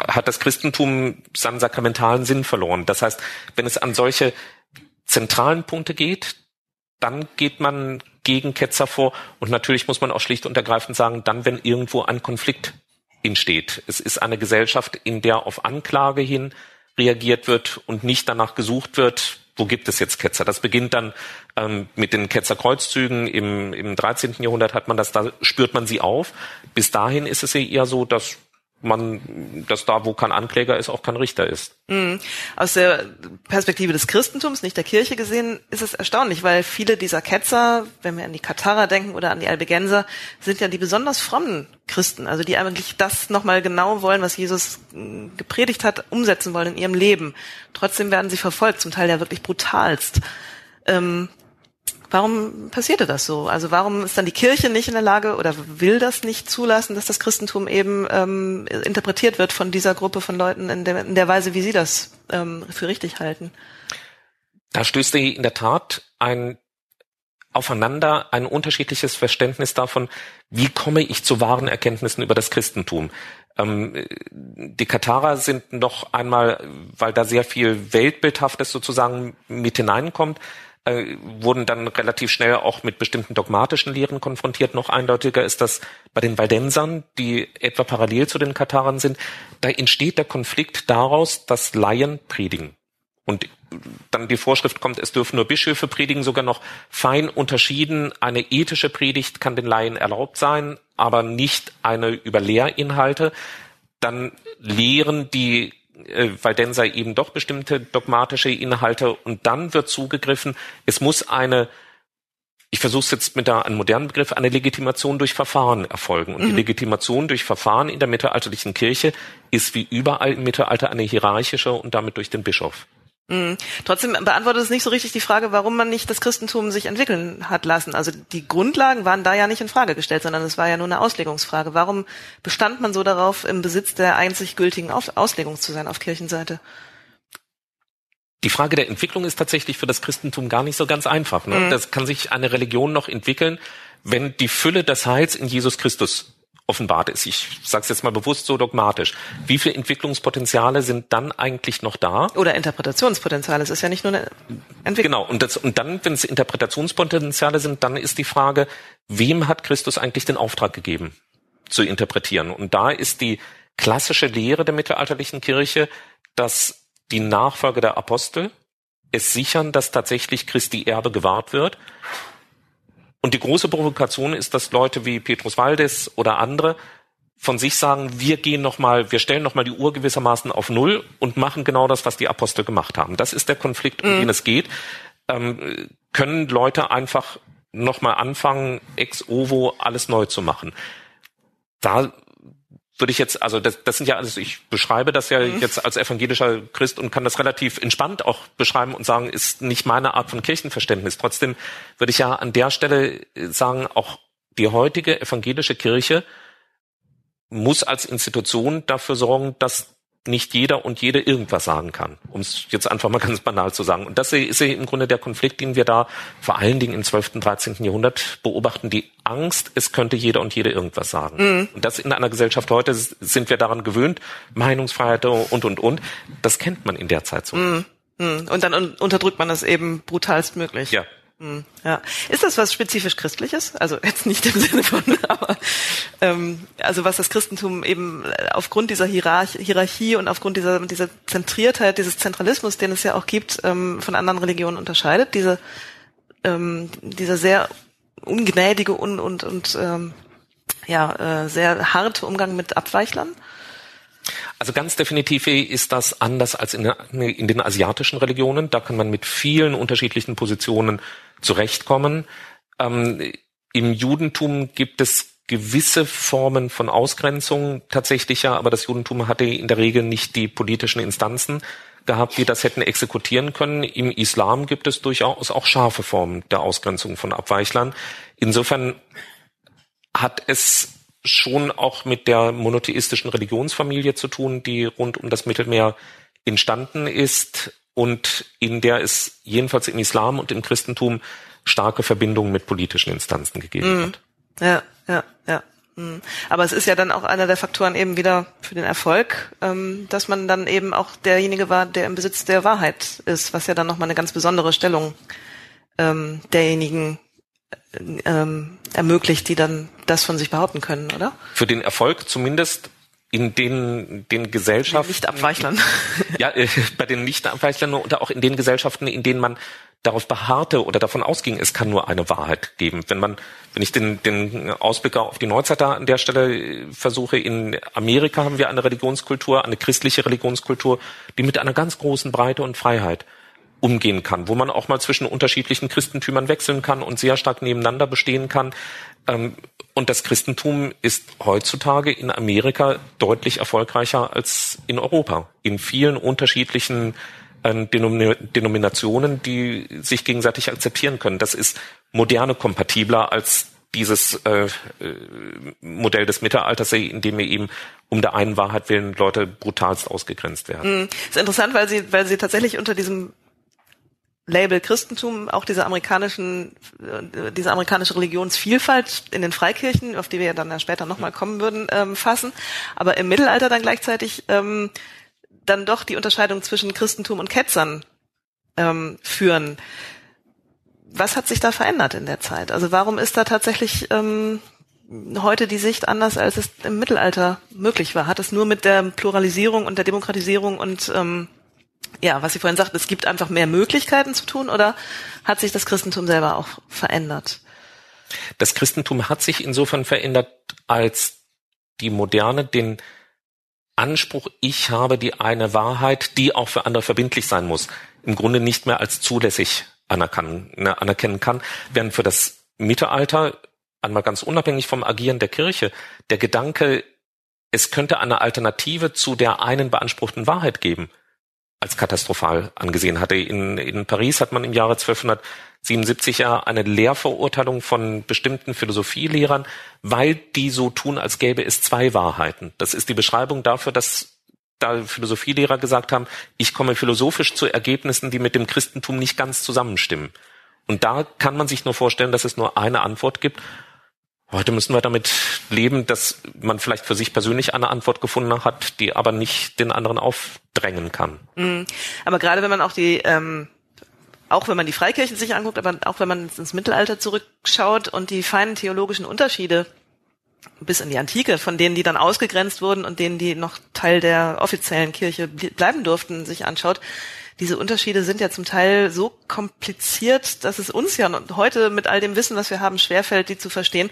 hat das Christentum seinen sakramentalen Sinn verloren. Das heißt, wenn es an solche zentralen Punkte geht, dann geht man gegen Ketzer vor. Und natürlich muss man auch schlicht und ergreifend sagen, dann, wenn irgendwo ein Konflikt entsteht. Es ist eine Gesellschaft, in der auf Anklage hin reagiert wird und nicht danach gesucht wird, wo gibt es jetzt Ketzer? Das beginnt dann ähm, mit den Ketzerkreuzzügen. Im, Im 13. Jahrhundert hat man das, da spürt man sie auf. Bis dahin ist es eher so, dass man, dass da, wo kein Ankläger ist, auch kein Richter ist. Mhm. Aus der Perspektive des Christentums, nicht der Kirche gesehen, ist es erstaunlich, weil viele dieser Ketzer, wenn wir an die Katharer denken oder an die Albigenser, sind ja die besonders frommen Christen, also die eigentlich das nochmal genau wollen, was Jesus hm, gepredigt hat, umsetzen wollen in ihrem Leben. Trotzdem werden sie verfolgt, zum Teil ja wirklich brutalst. Ähm, Warum passierte das so? Also warum ist dann die Kirche nicht in der Lage oder will das nicht zulassen, dass das Christentum eben ähm, interpretiert wird von dieser Gruppe von Leuten in der, in der Weise, wie sie das ähm, für richtig halten? Da stößt in der Tat ein aufeinander ein unterschiedliches Verständnis davon, wie komme ich zu wahren Erkenntnissen über das Christentum. Ähm, die Katharer sind noch einmal, weil da sehr viel Weltbildhaftes sozusagen mit hineinkommt, äh, wurden dann relativ schnell auch mit bestimmten dogmatischen Lehren konfrontiert. Noch eindeutiger ist das bei den Waldensern, die etwa parallel zu den Katharern sind. Da entsteht der Konflikt daraus, dass Laien predigen. Und dann die Vorschrift kommt, es dürfen nur Bischöfe predigen, sogar noch fein unterschieden. Eine ethische Predigt kann den Laien erlaubt sein, aber nicht eine über Lehrinhalte. Dann lehren die äh, Waldenser eben doch bestimmte dogmatische Inhalte und dann wird zugegriffen, es muss eine ich versuche es jetzt mit einem modernen Begriff, eine Legitimation durch Verfahren erfolgen. Und mhm. die Legitimation durch Verfahren in der mittelalterlichen Kirche ist wie überall im Mittelalter eine hierarchische und damit durch den Bischof. Mhm. Trotzdem beantwortet es nicht so richtig die Frage, warum man nicht das Christentum sich entwickeln hat lassen. Also die Grundlagen waren da ja nicht in Frage gestellt, sondern es war ja nur eine Auslegungsfrage. Warum bestand man so darauf, im Besitz der einzig gültigen Auslegung zu sein auf Kirchenseite? die Frage der Entwicklung ist tatsächlich für das Christentum gar nicht so ganz einfach. Ne? Mhm. Das kann sich eine Religion noch entwickeln, wenn die Fülle des Heils in Jesus Christus offenbart ist. Ich sage es jetzt mal bewusst so dogmatisch. Wie viele Entwicklungspotenziale sind dann eigentlich noch da? Oder Interpretationspotenziale. Es ist ja nicht nur eine Entwicklung. Genau. Und, das, und dann, wenn es Interpretationspotenziale sind, dann ist die Frage, wem hat Christus eigentlich den Auftrag gegeben, zu interpretieren? Und da ist die klassische Lehre der mittelalterlichen Kirche, dass die Nachfolger der Apostel es sichern, dass tatsächlich Christi Erbe gewahrt wird. Und die große Provokation ist, dass Leute wie Petrus Waldes oder andere von sich sagen, wir gehen noch mal, wir stellen noch mal die Uhr gewissermaßen auf Null und machen genau das, was die Apostel gemacht haben. Das ist der Konflikt, um mhm. den es geht. Ähm, können Leute einfach noch mal anfangen, ex ovo alles neu zu machen? Da würde ich jetzt, also das, das sind ja alles, ich beschreibe das ja mhm. jetzt als evangelischer Christ und kann das relativ entspannt auch beschreiben und sagen, ist nicht meine Art von Kirchenverständnis. Trotzdem würde ich ja an der Stelle sagen, auch die heutige evangelische Kirche muss als Institution dafür sorgen, dass nicht jeder und jede irgendwas sagen kann, um es jetzt einfach mal ganz banal zu sagen. Und das ist im Grunde der Konflikt, den wir da vor allen Dingen im 12., und 13. Jahrhundert beobachten, die Angst, es könnte jeder und jede irgendwas sagen. Mhm. Und das in einer Gesellschaft heute sind wir daran gewöhnt, Meinungsfreiheit und, und, und. Das kennt man in der Zeit so. Mhm. mhm. Und dann unterdrückt man das eben brutalst möglich. Ja. Ja. Ist das was spezifisch Christliches? Also jetzt nicht im Sinne von, aber ähm, also was das Christentum eben äh, aufgrund dieser Hierarch Hierarchie und aufgrund dieser, dieser Zentriertheit, dieses Zentralismus, den es ja auch gibt, ähm, von anderen Religionen unterscheidet, diese ähm, dieser sehr ungnädige und und, und ähm, ja äh, sehr harte Umgang mit Abweichlern. Also ganz definitiv ist das anders als in, in, den asiatischen Religionen. Da kann man mit vielen unterschiedlichen Positionen zurechtkommen. Ähm, Im Judentum gibt es gewisse Formen von Ausgrenzung tatsächlich ja, aber das Judentum hatte in der Regel nicht die politischen Instanzen gehabt, die das hätten exekutieren können. Im Islam gibt es durchaus auch scharfe Formen der Ausgrenzung von Abweichlern. Insofern hat es schon auch mit der monotheistischen Religionsfamilie zu tun, die rund um das Mittelmeer entstanden ist und in der es jedenfalls im Islam und im Christentum starke Verbindungen mit politischen Instanzen gegeben mhm. hat. Ja, ja, ja. Mhm. Aber es ist ja dann auch einer der Faktoren eben wieder für den Erfolg, ähm, dass man dann eben auch derjenige war, der im Besitz der Wahrheit ist, was ja dann nochmal eine ganz besondere Stellung ähm, derjenigen ähm, ermöglicht, die dann das von sich behaupten können, oder? Für den Erfolg zumindest in den, den Gesellschaften. Nicht-Abweichlern. Ja, äh, bei den Nicht-Abweichlern oder auch in den Gesellschaften, in denen man darauf beharrte oder davon ausging, es kann nur eine Wahrheit geben. Wenn man, wenn ich den, den Ausblick auf die Neuzeit da an der Stelle äh, versuche, in Amerika haben wir eine Religionskultur, eine christliche Religionskultur, die mit einer ganz großen Breite und Freiheit umgehen kann, wo man auch mal zwischen unterschiedlichen Christentümern wechseln kann und sehr stark nebeneinander bestehen kann. Ähm, und das Christentum ist heutzutage in Amerika deutlich erfolgreicher als in Europa. In vielen unterschiedlichen ähm, Denominationen, die sich gegenseitig akzeptieren können. Das ist moderne kompatibler als dieses äh, äh, Modell des Mittelalters, in dem eben um der einen Wahrheit willen Leute brutalst ausgegrenzt werden. Mhm. ist interessant, weil sie, weil sie tatsächlich unter diesem Label Christentum auch diese amerikanischen, äh, diese amerikanische Religionsvielfalt in den Freikirchen, auf die wir ja dann später nochmal kommen würden, ähm, fassen, aber im Mittelalter dann gleichzeitig ähm, dann doch die Unterscheidung zwischen Christentum und Ketzern ähm, führen. Was hat sich da verändert in der Zeit? Also warum ist da tatsächlich ähm, heute die Sicht anders, als es im Mittelalter möglich war? Hat es nur mit der Pluralisierung und der Demokratisierung und ähm, ja, was Sie vorhin sagten, es gibt einfach mehr Möglichkeiten zu tun oder hat sich das Christentum selber auch verändert? Das Christentum hat sich insofern verändert, als die Moderne den Anspruch, ich habe die eine Wahrheit, die auch für andere verbindlich sein muss, im Grunde nicht mehr als zulässig anerkennen, ne, anerkennen kann, während für das Mittelalter, einmal ganz unabhängig vom Agieren der Kirche, der Gedanke, es könnte eine Alternative zu der einen beanspruchten Wahrheit geben, als katastrophal angesehen hatte. In, in Paris hat man im Jahre 1277 ja eine Lehrverurteilung von bestimmten Philosophielehrern, weil die so tun, als gäbe es zwei Wahrheiten. Das ist die Beschreibung dafür, dass da Philosophielehrer gesagt haben, ich komme philosophisch zu Ergebnissen, die mit dem Christentum nicht ganz zusammenstimmen. Und da kann man sich nur vorstellen, dass es nur eine Antwort gibt. Heute müssen wir damit leben, dass man vielleicht für sich persönlich eine Antwort gefunden hat, die aber nicht den anderen aufdrängen kann. Mhm. Aber gerade wenn man auch die, ähm, auch wenn man die Freikirchen sich anguckt, aber auch wenn man ins Mittelalter zurückschaut und die feinen theologischen Unterschiede bis in die Antike, von denen, die dann ausgegrenzt wurden und denen, die noch Teil der offiziellen Kirche bleiben durften, sich anschaut, diese Unterschiede sind ja zum Teil so kompliziert, dass es uns ja heute mit all dem Wissen, was wir haben, schwerfällt, die zu verstehen.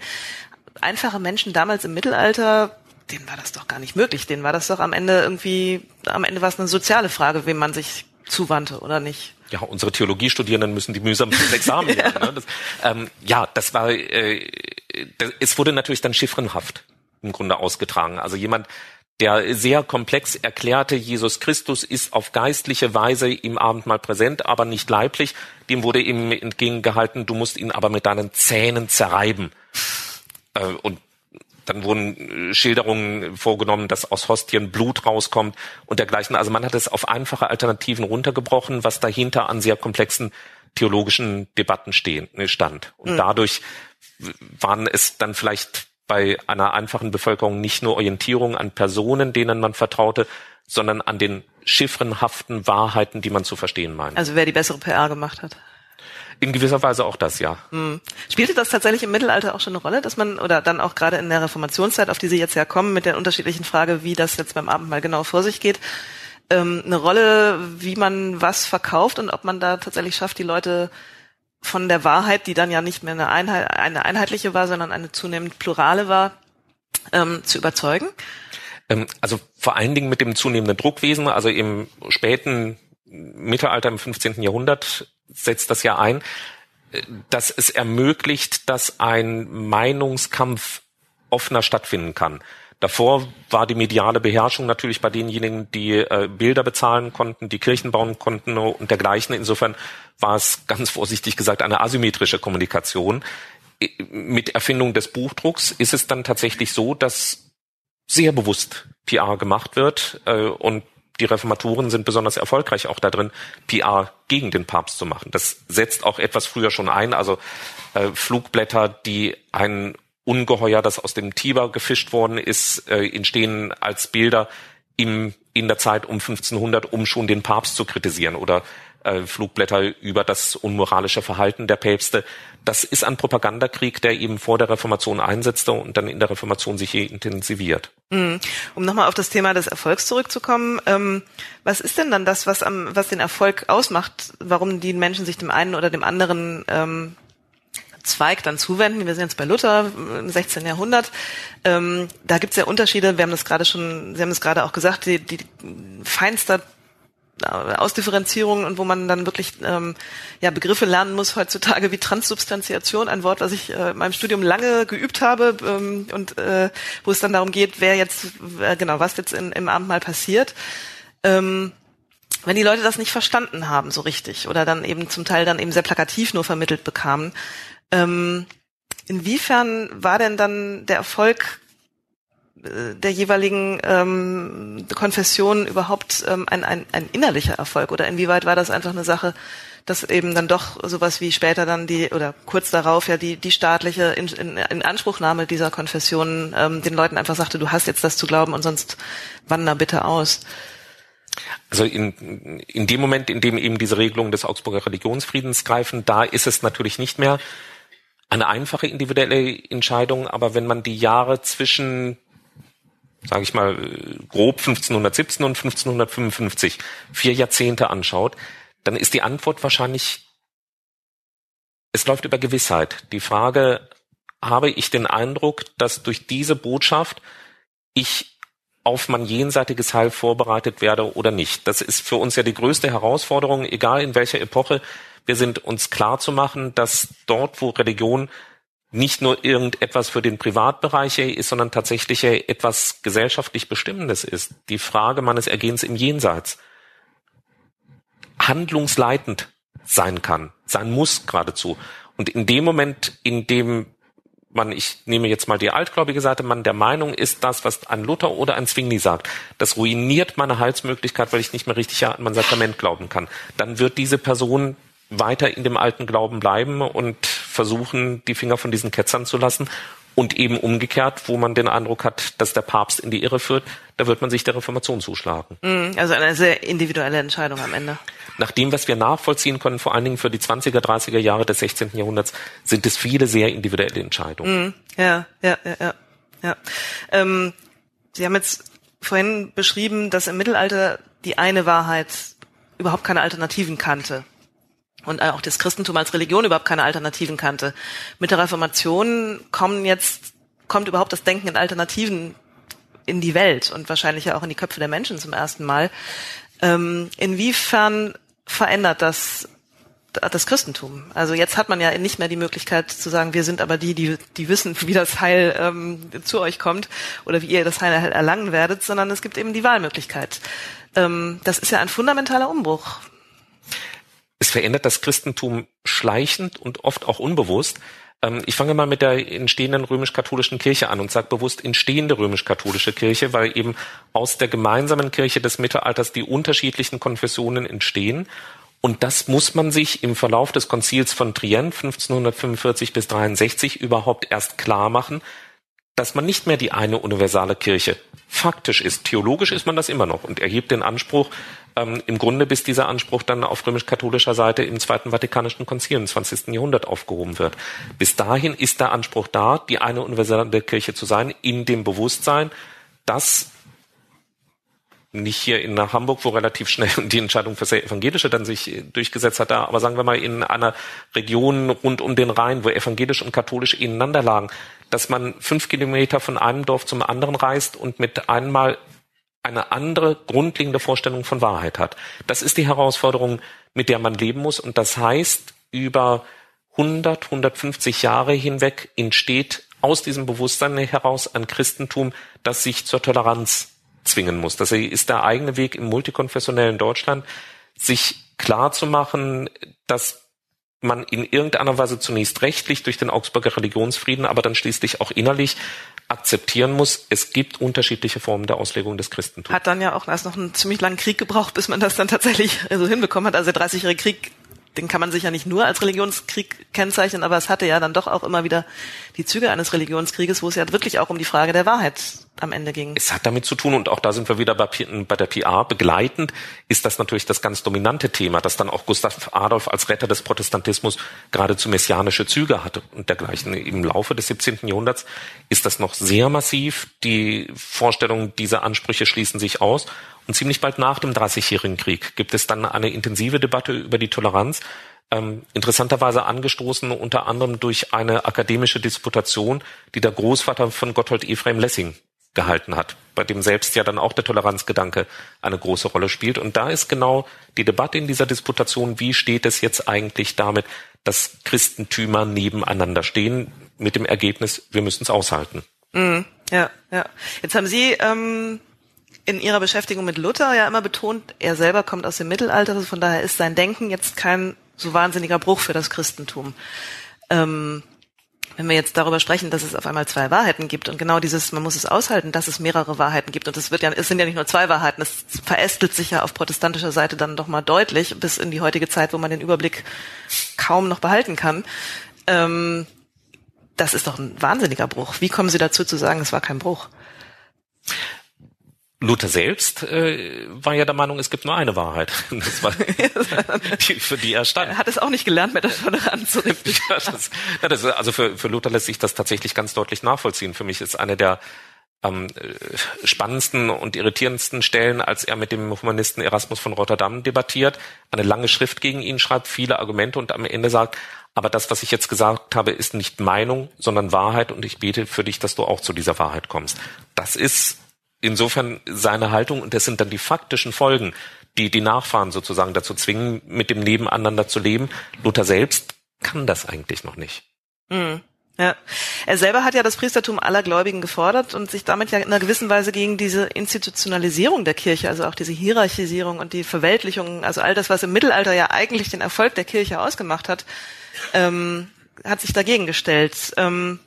Einfache Menschen damals im Mittelalter, denen war das doch gar nicht möglich. Denen war das doch am Ende irgendwie, am Ende war es eine soziale Frage, wem man sich zuwandte oder nicht. Ja, unsere Theologiestudierenden müssen die mühsam das Examen ja. lernen. Ne? Das, ähm, ja, das war, äh, das, es wurde natürlich dann chiffrenhaft im Grunde ausgetragen. Also jemand, der sehr komplex erklärte, Jesus Christus ist auf geistliche Weise im Abendmahl präsent, aber nicht leiblich. Dem wurde ihm entgegengehalten, du musst ihn aber mit deinen Zähnen zerreiben. Äh, und dann wurden Schilderungen vorgenommen, dass aus Hostien Blut rauskommt und dergleichen. Also man hat es auf einfache Alternativen runtergebrochen, was dahinter an sehr komplexen theologischen Debatten stehen, stand. Und mhm. dadurch waren es dann vielleicht bei einer einfachen Bevölkerung nicht nur Orientierung an Personen, denen man vertraute, sondern an den chiffrenhaften Wahrheiten, die man zu verstehen meint. Also wer die bessere PR gemacht hat. In gewisser Weise auch das, ja. Hm. Spielte das tatsächlich im Mittelalter auch schon eine Rolle, dass man, oder dann auch gerade in der Reformationszeit, auf die Sie jetzt ja kommen, mit der unterschiedlichen Frage, wie das jetzt beim Abendmahl genau vor sich geht, ähm, eine Rolle, wie man was verkauft und ob man da tatsächlich schafft, die Leute von der Wahrheit, die dann ja nicht mehr eine, Einheit, eine einheitliche war, sondern eine zunehmend plurale war, ähm, zu überzeugen? Ähm, also vor allen Dingen mit dem zunehmenden Druckwesen, also im späten Mittelalter im 15. Jahrhundert setzt das ja ein, äh, dass es ermöglicht, dass ein Meinungskampf offener stattfinden kann. Davor war die mediale Beherrschung natürlich bei denjenigen, die äh, Bilder bezahlen konnten, die Kirchen bauen konnten und dergleichen. Insofern war es ganz vorsichtig gesagt eine asymmetrische Kommunikation. Mit Erfindung des Buchdrucks ist es dann tatsächlich so, dass sehr bewusst PR gemacht wird äh, und die Reformatoren sind besonders erfolgreich auch darin, PR gegen den Papst zu machen. Das setzt auch etwas früher schon ein, also äh, Flugblätter, die einen Ungeheuer, das aus dem Tiber gefischt worden ist, äh, entstehen als Bilder im, in der Zeit um 1500, um schon den Papst zu kritisieren oder äh, Flugblätter über das unmoralische Verhalten der Päpste. Das ist ein Propagandakrieg, der eben vor der Reformation einsetzte und dann in der Reformation sich hier intensiviert. Mhm. Um nochmal auf das Thema des Erfolgs zurückzukommen, ähm, was ist denn dann das, was, am, was den Erfolg ausmacht, warum die Menschen sich dem einen oder dem anderen ähm, Zweig dann zuwenden. Wir sind jetzt bei Luther im 16. Jahrhundert. Ähm, da gibt es ja Unterschiede. Wir haben das gerade schon, Sie haben es gerade auch gesagt, die, die feinster äh, Ausdifferenzierung und wo man dann wirklich ähm, ja Begriffe lernen muss heutzutage wie Transsubstantiation, ein Wort, was ich äh, in meinem Studium lange geübt habe ähm, und äh, wo es dann darum geht, wer jetzt äh, genau was jetzt in, im Abendmahl passiert. Ähm, wenn die Leute das nicht verstanden haben so richtig oder dann eben zum Teil dann eben sehr plakativ nur vermittelt bekamen, ähm, inwiefern war denn dann der Erfolg äh, der jeweiligen ähm, Konfession überhaupt ähm, ein, ein, ein innerlicher Erfolg oder inwieweit war das einfach eine Sache, dass eben dann doch sowas wie später dann die oder kurz darauf ja die die staatliche in, in, in Anspruchnahme dieser Konfession ähm, den Leuten einfach sagte, du hast jetzt das zu glauben und sonst wander bitte aus. Also in, in dem Moment, in dem eben diese Regelungen des Augsburger Religionsfriedens greifen, da ist es natürlich nicht mehr eine einfache individuelle Entscheidung, aber wenn man die Jahre zwischen, sage ich mal, grob 1517 und 1555, vier Jahrzehnte anschaut, dann ist die Antwort wahrscheinlich, es läuft über Gewissheit. Die Frage, habe ich den Eindruck, dass durch diese Botschaft ich auf mein jenseitiges Heil vorbereitet werde oder nicht. Das ist für uns ja die größte Herausforderung, egal in welcher Epoche. Wir sind uns klar zu machen, dass dort, wo Religion nicht nur irgendetwas für den Privatbereich ist, sondern tatsächlich etwas gesellschaftlich Bestimmendes ist. Die Frage meines Ergehens im Jenseits handlungsleitend sein kann, sein muss geradezu. Und in dem Moment, in dem man, ich nehme jetzt mal die altgläubige Seite, man der Meinung ist, das, was ein Luther oder ein Zwingli sagt, das ruiniert meine Heilsmöglichkeit, weil ich nicht mehr richtig an mein Sakrament glauben kann, dann wird diese Person weiter in dem alten Glauben bleiben und versuchen, die Finger von diesen Ketzern zu lassen. Und eben umgekehrt, wo man den Eindruck hat, dass der Papst in die Irre führt, da wird man sich der Reformation zuschlagen. Mhm, also eine sehr individuelle Entscheidung am Ende. Nach dem, was wir nachvollziehen können, vor allen Dingen für die 20er, 30er Jahre des 16. Jahrhunderts, sind es viele sehr individuelle Entscheidungen. Mhm, ja, ja, ja, ja. ja. Ähm, Sie haben jetzt vorhin beschrieben, dass im Mittelalter die eine Wahrheit überhaupt keine Alternativen kannte und auch das Christentum als Religion überhaupt keine Alternativen kannte. Mit der Reformation kommen jetzt, kommt überhaupt das Denken in Alternativen in die Welt und wahrscheinlich ja auch in die Köpfe der Menschen zum ersten Mal. Ähm, inwiefern verändert das das Christentum? Also jetzt hat man ja nicht mehr die Möglichkeit zu sagen, wir sind aber die, die, die wissen, wie das Heil ähm, zu euch kommt oder wie ihr das Heil erlangen werdet, sondern es gibt eben die Wahlmöglichkeit. Ähm, das ist ja ein fundamentaler Umbruch es verändert das Christentum schleichend und oft auch unbewusst. Ähm, ich fange mal mit der entstehenden römisch-katholischen Kirche an und sage bewusst entstehende römisch-katholische Kirche, weil eben aus der gemeinsamen Kirche des Mittelalters die unterschiedlichen Konfessionen entstehen. Und das muss man sich im Verlauf des Konzils von Trient 1545 bis 63 überhaupt erst klar machen, dass man nicht mehr die eine universale Kirche faktisch ist. Theologisch ist man das immer noch und erhebt den Anspruch, ähm, im Grunde bis dieser Anspruch dann auf römisch-katholischer Seite im Zweiten Vatikanischen Konzil im 20. Jahrhundert aufgehoben wird. Bis dahin ist der Anspruch da, die eine universelle Kirche zu sein, in dem Bewusstsein, dass nicht hier in Hamburg, wo relativ schnell die Entscheidung für das Evangelische dann sich durchgesetzt hat, aber sagen wir mal in einer Region rund um den Rhein, wo evangelisch und katholisch ineinander lagen, dass man fünf Kilometer von einem Dorf zum anderen reist und mit einmal eine andere grundlegende Vorstellung von Wahrheit hat. Das ist die Herausforderung, mit der man leben muss. Und das heißt, über 100, 150 Jahre hinweg entsteht aus diesem Bewusstsein heraus ein Christentum, das sich zur Toleranz zwingen muss. Das ist der eigene Weg im multikonfessionellen Deutschland, sich klar zu machen, dass man in irgendeiner Weise zunächst rechtlich durch den Augsburger Religionsfrieden, aber dann schließlich auch innerlich akzeptieren muss, es gibt unterschiedliche Formen der Auslegung des Christentums. Hat dann ja auch erst noch einen ziemlich langen Krieg gebraucht, bis man das dann tatsächlich so hinbekommen hat. Also der 30-jährige Krieg den kann man sich ja nicht nur als Religionskrieg kennzeichnen, aber es hatte ja dann doch auch immer wieder die Züge eines Religionskrieges, wo es ja wirklich auch um die Frage der Wahrheit am Ende ging. Es hat damit zu tun, und auch da sind wir wieder bei, bei der PR, begleitend ist das natürlich das ganz dominante Thema, dass dann auch Gustav Adolf als Retter des Protestantismus geradezu messianische Züge hatte und dergleichen. Im Laufe des 17. Jahrhunderts ist das noch sehr massiv. Die Vorstellungen dieser Ansprüche schließen sich aus und ziemlich bald nach dem Dreißigjährigen Krieg gibt es dann eine intensive Debatte über die Toleranz, ähm, interessanterweise angestoßen unter anderem durch eine akademische Disputation, die der Großvater von Gotthold Ephraim Lessing gehalten hat, bei dem selbst ja dann auch der Toleranzgedanke eine große Rolle spielt. Und da ist genau die Debatte in dieser Disputation, wie steht es jetzt eigentlich damit, dass Christentümer nebeneinander stehen, mit dem Ergebnis, wir müssen es aushalten. Mm, ja, ja. Jetzt haben Sie ähm, in ihrer Beschäftigung mit Luther ja immer betont, er selber kommt aus dem Mittelalter, also von daher ist sein Denken jetzt kein so wahnsinniger Bruch für das Christentum. Ähm, wenn wir jetzt darüber sprechen, dass es auf einmal zwei Wahrheiten gibt und genau dieses, man muss es aushalten, dass es mehrere Wahrheiten gibt und es wird ja, es sind ja nicht nur zwei Wahrheiten, es verästelt sich ja auf protestantischer Seite dann doch mal deutlich bis in die heutige Zeit, wo man den Überblick kaum noch behalten kann. Ähm, das ist doch ein wahnsinniger Bruch. Wie kommen Sie dazu zu sagen, es war kein Bruch? Luther selbst äh, war ja der Meinung, es gibt nur eine Wahrheit. Das war die, für die er stand. Er hat es auch nicht gelernt, mit der Toleranz zu ja, das, ja, das, Also für, für Luther lässt sich das tatsächlich ganz deutlich nachvollziehen. Für mich ist eine der am äh, spannendsten und irritierendsten Stellen, als er mit dem Humanisten Erasmus von Rotterdam debattiert, eine lange Schrift gegen ihn schreibt, viele Argumente und am Ende sagt, aber das, was ich jetzt gesagt habe, ist nicht Meinung, sondern Wahrheit und ich bete für dich, dass du auch zu dieser Wahrheit kommst. Das ist insofern seine Haltung, und das sind dann die faktischen Folgen, die die Nachfahren sozusagen dazu zwingen, mit dem Nebeneinander zu leben. Luther selbst kann das eigentlich noch nicht. Mhm. Ja, er selber hat ja das Priestertum aller Gläubigen gefordert und sich damit ja in einer gewissen Weise gegen diese Institutionalisierung der Kirche, also auch diese Hierarchisierung und die Verweltlichung, also all das, was im Mittelalter ja eigentlich den Erfolg der Kirche ausgemacht hat, ähm, hat sich dagegen gestellt. Ähm,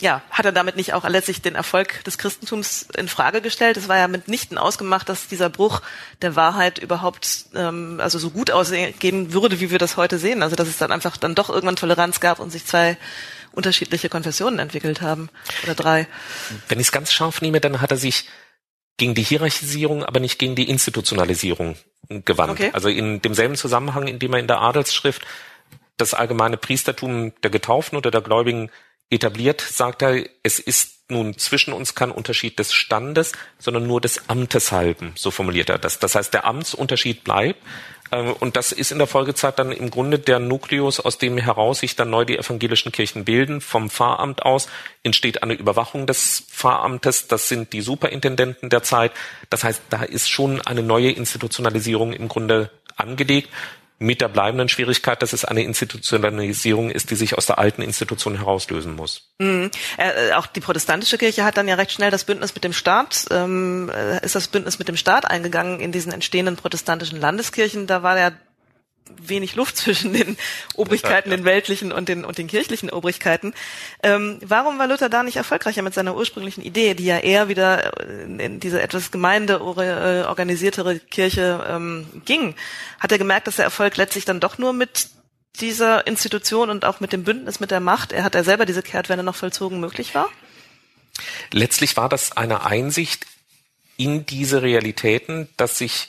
ja, hat er damit nicht auch letztlich den Erfolg des Christentums in Frage gestellt? Es war ja mitnichten ausgemacht, dass dieser Bruch der Wahrheit überhaupt ähm, also so gut ausgehen würde, wie wir das heute sehen. Also dass es dann einfach dann doch irgendwann Toleranz gab und sich zwei unterschiedliche Konfessionen entwickelt haben oder drei. Wenn ich es ganz scharf nehme, dann hat er sich gegen die Hierarchisierung, aber nicht gegen die Institutionalisierung gewandt. Okay. Also in demselben Zusammenhang, in dem er in der Adelsschrift das allgemeine Priestertum der Getauften oder der Gläubigen etabliert, sagt er, es ist nun zwischen uns kein Unterschied des Standes, sondern nur des Amtes halben. So formuliert er das. Das heißt, der Amtsunterschied bleibt. Ähm, und das ist in der Folgezeit dann im Grunde der Nukleus, aus dem heraus sich dann neu die evangelischen Kirchen bilden. Vom Pfarramt aus entsteht eine Überwachung des Pfarramtes. Das sind die Superintendenten der Zeit. Das heißt, da ist schon eine neue Institutionalisierung im Grunde angelegt mit der bleibenden Schwierigkeit, dass es eine Institutionalisierung ist, die sich aus der alten Institution herauslösen muss. Mhm. Äh, auch die protestantische Kirche hat dann ja recht schnell das Bündnis mit dem Staat, ähm, äh, ist das Bündnis mit dem Staat eingegangen in diesen entstehenden protestantischen Landeskirchen. Da war ja wenig Luft zwischen den Obrigkeiten, den weltlichen und den, und den kirchlichen Obrigkeiten. Ähm, warum war Luther da nicht erfolgreicher mit seiner ursprünglichen Idee, die ja eher wieder in diese etwas gemeinde äh, Kirche ähm, ging? Hat er gemerkt, dass der Erfolg letztlich dann doch nur mit dieser Institution und auch mit dem Bündnis mit der Macht, er hat ja selber diese Kehrtwende noch vollzogen, möglich war? Letztlich war das eine Einsicht in diese Realitäten, dass sich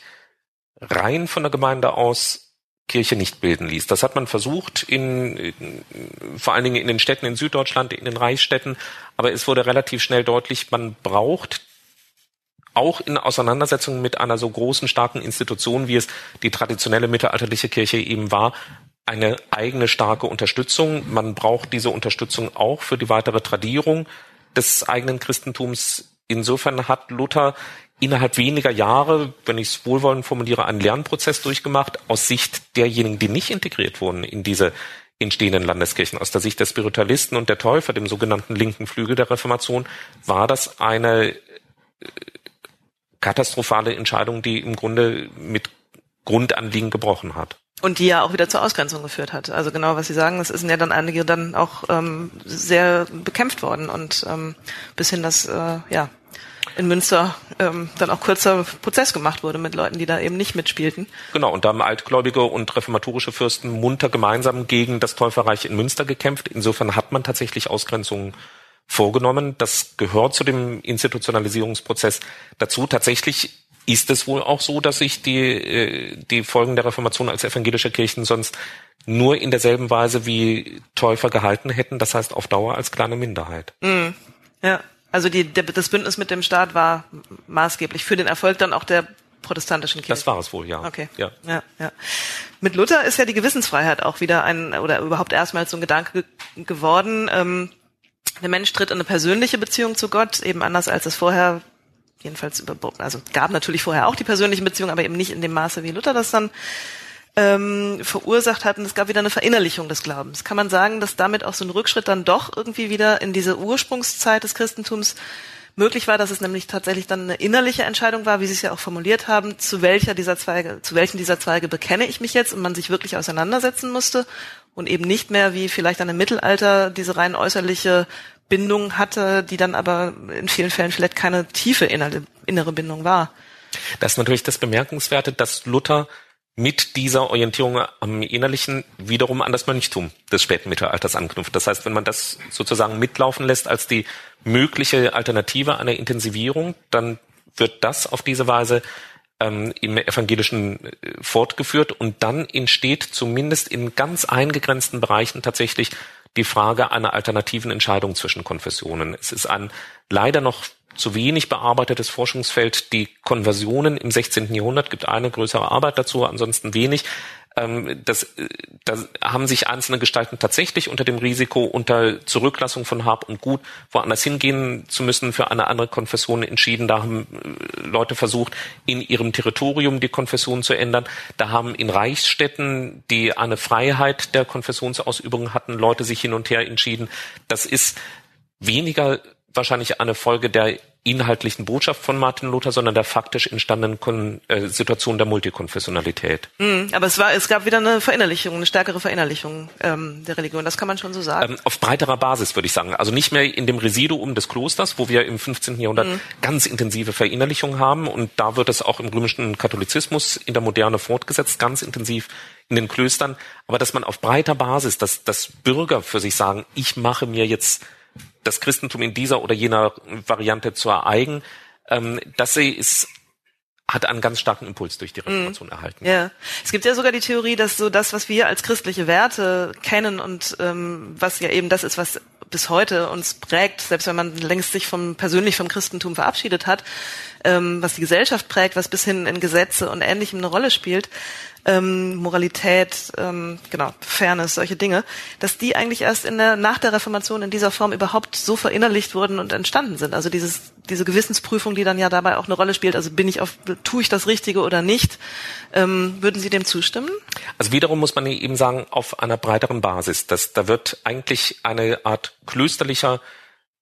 rein von der Gemeinde aus Kirche nicht bilden ließ. Das hat man versucht in, vor allen Dingen in den Städten in Süddeutschland, in den Reichsstädten, aber es wurde relativ schnell deutlich, man braucht auch in Auseinandersetzungen mit einer so großen, starken Institution, wie es die traditionelle mittelalterliche Kirche eben war, eine eigene starke Unterstützung. Man braucht diese Unterstützung auch für die weitere Tradierung des eigenen Christentums. Insofern hat Luther innerhalb weniger Jahre, wenn ich es wohlwollend formuliere, einen Lernprozess durchgemacht aus Sicht derjenigen, die nicht integriert wurden in diese entstehenden Landeskirchen. Aus der Sicht der Spiritualisten und der Täufer, dem sogenannten linken Flügel der Reformation, war das eine äh, katastrophale Entscheidung, die im Grunde mit Grundanliegen gebrochen hat. Und die ja auch wieder zur Ausgrenzung geführt hat. Also genau, was Sie sagen, es sind ja dann einige dann auch ähm, sehr bekämpft worden und ähm, bis hin, dass äh, ja in Münster ähm, dann auch kurzer Prozess gemacht wurde mit Leuten, die da eben nicht mitspielten. Genau, und da haben altgläubige und reformatorische Fürsten munter gemeinsam gegen das Täuferreich in Münster gekämpft. Insofern hat man tatsächlich Ausgrenzungen vorgenommen. Das gehört zu dem Institutionalisierungsprozess dazu. Tatsächlich ist es wohl auch so, dass sich die, äh, die Folgen der Reformation als evangelische Kirchen sonst nur in derselben Weise wie Täufer gehalten hätten, das heißt auf Dauer als kleine Minderheit. Mm, ja. Also die, der, das Bündnis mit dem Staat war maßgeblich für den Erfolg dann auch der protestantischen Kirche. Das war es wohl, ja. Okay. Ja. ja, ja. Mit Luther ist ja die Gewissensfreiheit auch wieder ein oder überhaupt erstmals so ein Gedanke geworden. Ähm, der Mensch tritt in eine persönliche Beziehung zu Gott, eben anders als es vorher jedenfalls über, also gab natürlich vorher auch die persönlichen Beziehungen, aber eben nicht in dem Maße, wie Luther das dann ähm, verursacht hat. Und es gab wieder eine Verinnerlichung des Glaubens. Kann man sagen, dass damit auch so ein Rückschritt dann doch irgendwie wieder in diese Ursprungszeit des Christentums möglich war, dass es nämlich tatsächlich dann eine innerliche Entscheidung war, wie Sie es ja auch formuliert haben, zu welcher dieser Zweige, zu welchen dieser Zweige bekenne ich mich jetzt und man sich wirklich auseinandersetzen musste und eben nicht mehr wie vielleicht dann im Mittelalter diese rein äußerliche Bindung hatte, die dann aber in vielen Fällen vielleicht keine tiefe innere Bindung war. Das ist natürlich das Bemerkenswerte, dass Luther mit dieser Orientierung am Innerlichen wiederum an das Mönchtum des späten Mittelalters anknüpft. Das heißt, wenn man das sozusagen mitlaufen lässt als die mögliche Alternative einer Intensivierung, dann wird das auf diese Weise ähm, im Evangelischen äh, fortgeführt und dann entsteht zumindest in ganz eingegrenzten Bereichen tatsächlich die Frage einer alternativen Entscheidung zwischen Konfessionen. Es ist ein leider noch zu wenig bearbeitetes Forschungsfeld. Die Konversionen im 16. Jahrhundert gibt eine größere Arbeit dazu, ansonsten wenig. Ähm, das, äh, da haben sich einzelne Gestalten tatsächlich unter dem Risiko, unter Zurücklassung von Hab und Gut woanders hingehen zu müssen, für eine andere Konfession entschieden. Da haben äh, Leute versucht, in ihrem Territorium die Konfession zu ändern. Da haben in Reichsstädten, die eine Freiheit der Konfessionsausübung hatten, Leute sich hin und her entschieden. Das ist weniger wahrscheinlich eine Folge der inhaltlichen Botschaft von Martin Luther, sondern der faktisch entstandenen Kon äh, Situation der Multikonfessionalität. Mhm, aber es war, es gab wieder eine Verinnerlichung, eine stärkere Verinnerlichung ähm, der Religion. Das kann man schon so sagen. Ähm, auf breiterer Basis würde ich sagen. Also nicht mehr in dem Residuum des Klosters, wo wir im 15. Jahrhundert mhm. ganz intensive Verinnerlichung haben. Und da wird es auch im römischen Katholizismus in der Moderne fortgesetzt, ganz intensiv in den Klöstern. Aber dass man auf breiter Basis, dass, dass Bürger für sich sagen, ich mache mir jetzt das Christentum in dieser oder jener Variante zu eigen. Ähm, das ist hat einen ganz starken Impuls durch die mhm. Reformation mm. erhalten. Ja, es gibt ja sogar die Theorie, dass so das, was wir als christliche Werte kennen und ähm, was ja eben das ist, was bis heute uns prägt, selbst wenn man längst sich vom persönlich vom Christentum verabschiedet hat, ähm, was die Gesellschaft prägt, was bis hin in Gesetze und Ähnlichem eine Rolle spielt, ähm, Moralität, ähm, genau, Fairness, solche Dinge, dass die eigentlich erst in der, nach der Reformation in dieser Form überhaupt so verinnerlicht wurden und entstanden sind. Also dieses, diese Gewissensprüfung, die dann ja dabei auch eine Rolle spielt, also bin ich auf, tue ich das Richtige oder nicht, ähm, würden Sie dem zustimmen? Also wiederum muss man eben sagen, auf einer breiteren Basis, dass da wird eigentlich eine Art klösterlicher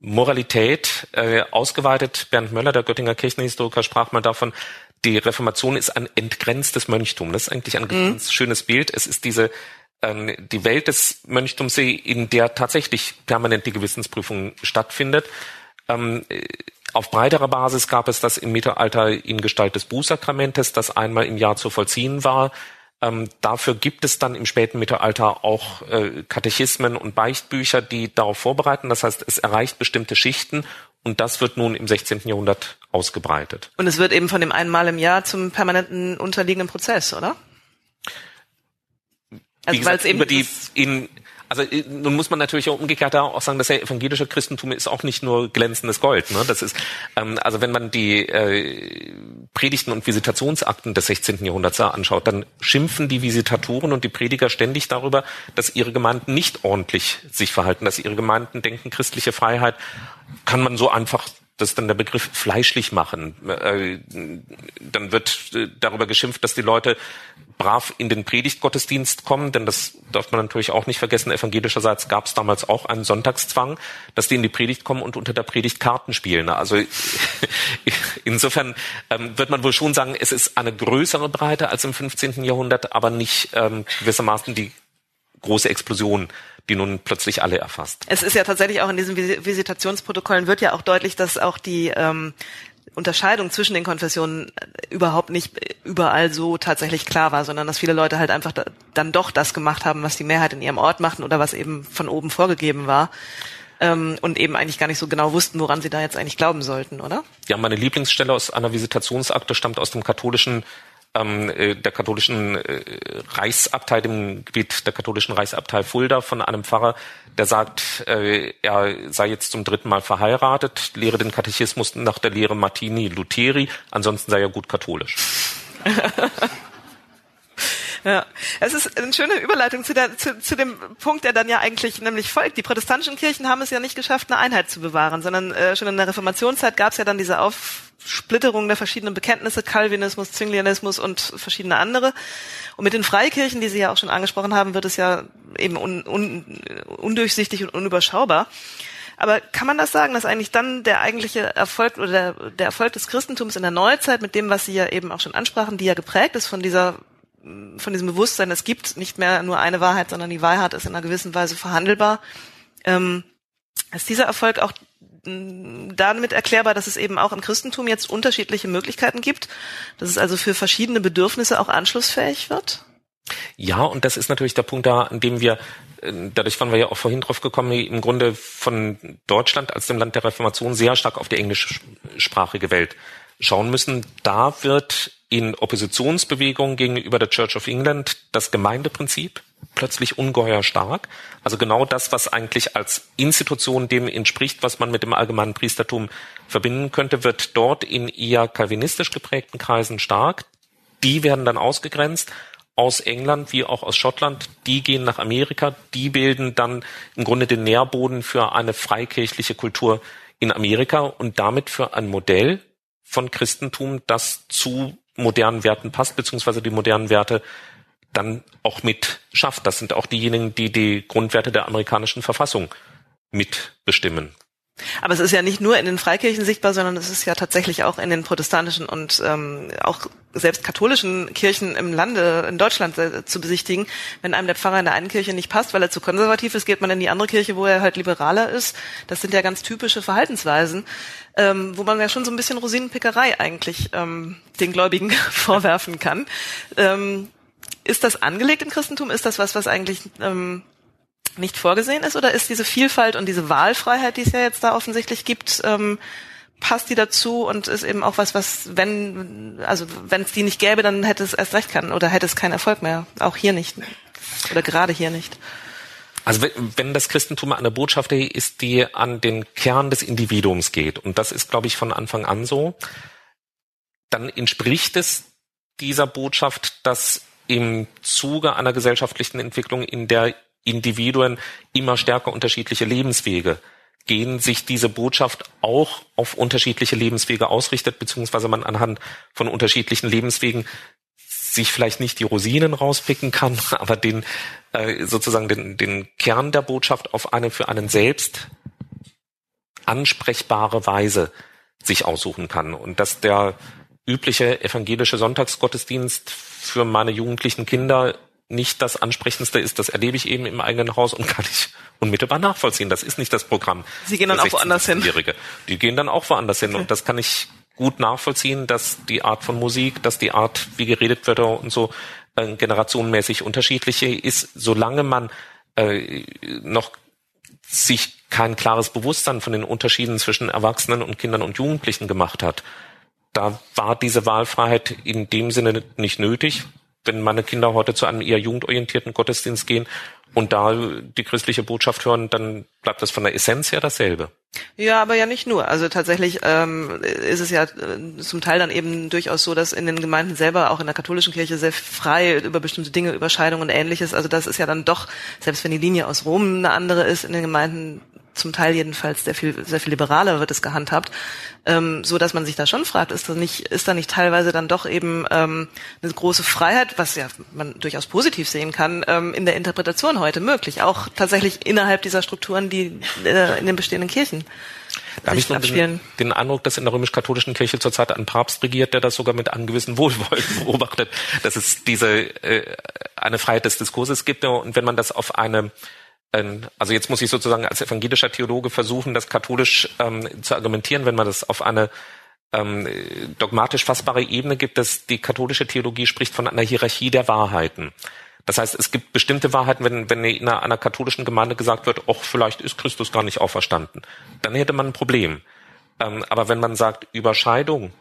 Moralität äh, ausgeweitet. Bernd Möller, der Göttinger Kirchenhistoriker, sprach mal davon, die Reformation ist ein entgrenztes Mönchtum. Das ist eigentlich ein mhm. ganz schönes Bild. Es ist diese ähm, die Welt des Mönchtums, in der tatsächlich permanent die Gewissensprüfung stattfindet. Ähm, auf breiterer Basis gab es das im Mittelalter in Gestalt des Bußsakramentes, das einmal im Jahr zu vollziehen war. Ähm, dafür gibt es dann im späten Mittelalter auch äh, Katechismen und Beichtbücher, die darauf vorbereiten. Das heißt, es erreicht bestimmte Schichten und das wird nun im 16. Jahrhundert ausgebreitet. Und es wird eben von dem einmal im Jahr zum permanenten unterliegenden Prozess, oder? Also weil es eben über die in also äh, nun muss man natürlich auch umgekehrt auch sagen, der evangelische Christentum ist auch nicht nur glänzendes Gold. Ne? Das ist ähm, also wenn man die äh, Predigten und Visitationsakten des 16. Jahrhunderts anschaut, dann schimpfen die Visitatoren und die Prediger ständig darüber, dass ihre Gemeinden nicht ordentlich sich verhalten, dass ihre Gemeinden denken, christliche Freiheit kann man so einfach das ist dann der Begriff fleischlich machen. Äh, dann wird äh, darüber geschimpft, dass die Leute brav in den Predigtgottesdienst kommen, denn das darf man natürlich auch nicht vergessen. Evangelischerseits gab es damals auch einen Sonntagszwang, dass die in die Predigt kommen und unter der Predigt Karten spielen. Also insofern ähm, wird man wohl schon sagen, es ist eine größere Breite als im 15. Jahrhundert, aber nicht ähm, gewissermaßen die große Explosion, die nun plötzlich alle erfasst. Es ist ja tatsächlich auch in diesen Visitationsprotokollen wird ja auch deutlich, dass auch die ähm, Unterscheidung zwischen den Konfessionen überhaupt nicht überall so tatsächlich klar war, sondern dass viele Leute halt einfach da, dann doch das gemacht haben, was die Mehrheit in ihrem Ort machten oder was eben von oben vorgegeben war ähm, und eben eigentlich gar nicht so genau wussten, woran sie da jetzt eigentlich glauben sollten, oder? Ja, meine Lieblingsstelle aus einer Visitationsakte stammt aus dem katholischen ähm, äh, der katholischen äh, Reichsabtei, dem Gebiet der katholischen Reichsabtei Fulda von einem Pfarrer, der sagt, äh, er sei jetzt zum dritten Mal verheiratet, lehre den Katechismus nach der Lehre Martini Lutheri, ansonsten sei er gut katholisch. Ja, es ist eine schöne Überleitung zu, der, zu, zu dem Punkt, der dann ja eigentlich nämlich folgt. Die protestantischen Kirchen haben es ja nicht geschafft, eine Einheit zu bewahren, sondern äh, schon in der Reformationszeit gab es ja dann diese Aufsplitterung der verschiedenen Bekenntnisse, Calvinismus, Zwinglianismus und verschiedene andere. Und mit den Freikirchen, die Sie ja auch schon angesprochen haben, wird es ja eben un, un, undurchsichtig und unüberschaubar. Aber kann man das sagen, dass eigentlich dann der eigentliche Erfolg oder der, der Erfolg des Christentums in der Neuzeit mit dem, was Sie ja eben auch schon ansprachen, die ja geprägt ist von dieser von diesem Bewusstsein, es gibt nicht mehr nur eine Wahrheit, sondern die Wahrheit ist in einer gewissen Weise verhandelbar, ähm, ist dieser Erfolg auch mm, damit erklärbar, dass es eben auch im Christentum jetzt unterschiedliche Möglichkeiten gibt, dass es also für verschiedene Bedürfnisse auch anschlussfähig wird? Ja, und das ist natürlich der Punkt da, an dem wir, äh, dadurch waren wir ja auch vorhin drauf gekommen, im Grunde von Deutschland als dem Land der Reformation sehr stark auf die englischsprachige Welt schauen müssen. Da wird in Oppositionsbewegungen gegenüber der Church of England das Gemeindeprinzip plötzlich ungeheuer stark. Also genau das, was eigentlich als Institution dem entspricht, was man mit dem allgemeinen Priestertum verbinden könnte, wird dort in eher kalvinistisch geprägten Kreisen stark. Die werden dann ausgegrenzt aus England wie auch aus Schottland, die gehen nach Amerika, die bilden dann im Grunde den Nährboden für eine freikirchliche Kultur in Amerika und damit für ein Modell von Christentum, das zu modernen Werten passt, beziehungsweise die modernen Werte dann auch mit schafft. Das sind auch diejenigen, die die Grundwerte der amerikanischen Verfassung mitbestimmen. Aber es ist ja nicht nur in den Freikirchen sichtbar, sondern es ist ja tatsächlich auch in den protestantischen und ähm, auch selbst katholischen Kirchen im Lande, in Deutschland äh, zu besichtigen. Wenn einem der Pfarrer in der einen Kirche nicht passt, weil er zu konservativ ist, geht man in die andere Kirche, wo er halt liberaler ist. Das sind ja ganz typische Verhaltensweisen, ähm, wo man ja schon so ein bisschen Rosinenpickerei eigentlich ähm, den Gläubigen vorwerfen kann. Ähm, ist das angelegt im Christentum? Ist das was, was eigentlich ähm, nicht vorgesehen ist? Oder ist diese Vielfalt und diese Wahlfreiheit, die es ja jetzt da offensichtlich gibt, ähm, passt die dazu und ist eben auch was, was, wenn, also wenn es die nicht gäbe, dann hätte es erst recht keinen oder hätte es keinen Erfolg mehr. Auch hier nicht. Oder gerade hier nicht. Also wenn das Christentum eine Botschaft ist, die an den Kern des Individuums geht, und das ist, glaube ich, von Anfang an so, dann entspricht es dieser Botschaft, dass im Zuge einer gesellschaftlichen Entwicklung, in der Individuen immer stärker unterschiedliche Lebenswege. Gehen, sich diese Botschaft auch auf unterschiedliche Lebenswege ausrichtet, beziehungsweise man anhand von unterschiedlichen Lebenswegen sich vielleicht nicht die Rosinen rauspicken kann, aber den äh, sozusagen den, den Kern der Botschaft auf eine für einen selbst ansprechbare Weise sich aussuchen kann. Und dass der übliche evangelische Sonntagsgottesdienst für meine jugendlichen Kinder nicht das Ansprechendste ist, das erlebe ich eben im eigenen Haus und kann ich unmittelbar nachvollziehen. Das ist nicht das Programm. Sie gehen dann auch woanders hin. Die gehen dann auch woanders hin okay. und das kann ich gut nachvollziehen, dass die Art von Musik, dass die Art, wie geredet wird und so äh, generationenmäßig unterschiedliche ist, solange man äh, noch sich kein klares Bewusstsein von den Unterschieden zwischen Erwachsenen und Kindern und Jugendlichen gemacht hat. Da war diese Wahlfreiheit in dem Sinne nicht nötig, wenn meine Kinder heute zu einem eher jugendorientierten Gottesdienst gehen und da die christliche Botschaft hören, dann bleibt das von der Essenz her dasselbe. Ja, aber ja nicht nur. Also tatsächlich ähm, ist es ja äh, zum Teil dann eben durchaus so, dass in den Gemeinden selber, auch in der katholischen Kirche, sehr frei über bestimmte Dinge, Überscheidungen und ähnliches. Also das ist ja dann doch, selbst wenn die Linie aus Rom eine andere ist, in den Gemeinden zum Teil jedenfalls sehr viel, sehr viel liberaler wird es gehandhabt, ähm, so dass man sich da schon fragt, ist da nicht, ist da nicht teilweise dann doch eben ähm, eine große Freiheit, was ja man durchaus positiv sehen kann, ähm, in der Interpretation heute möglich, auch tatsächlich innerhalb dieser Strukturen, die äh, in den bestehenden Kirchen da habe ich nur den, den, Eindruck, dass in der römisch-katholischen Kirche zurzeit ein Papst regiert, der das sogar mit einem gewissen Wohlwollen beobachtet, dass es diese äh, eine Freiheit des Diskurses gibt. Und wenn man das auf eine also jetzt muss ich sozusagen als evangelischer Theologe versuchen, das katholisch ähm, zu argumentieren, wenn man das auf eine ähm, dogmatisch fassbare Ebene gibt, dass die katholische Theologie spricht von einer Hierarchie der Wahrheiten. Das heißt, es gibt bestimmte Wahrheiten, wenn, wenn in einer, einer katholischen Gemeinde gesagt wird, ach, vielleicht ist Christus gar nicht auferstanden, dann hätte man ein Problem. Ähm, aber wenn man sagt, Überscheidung,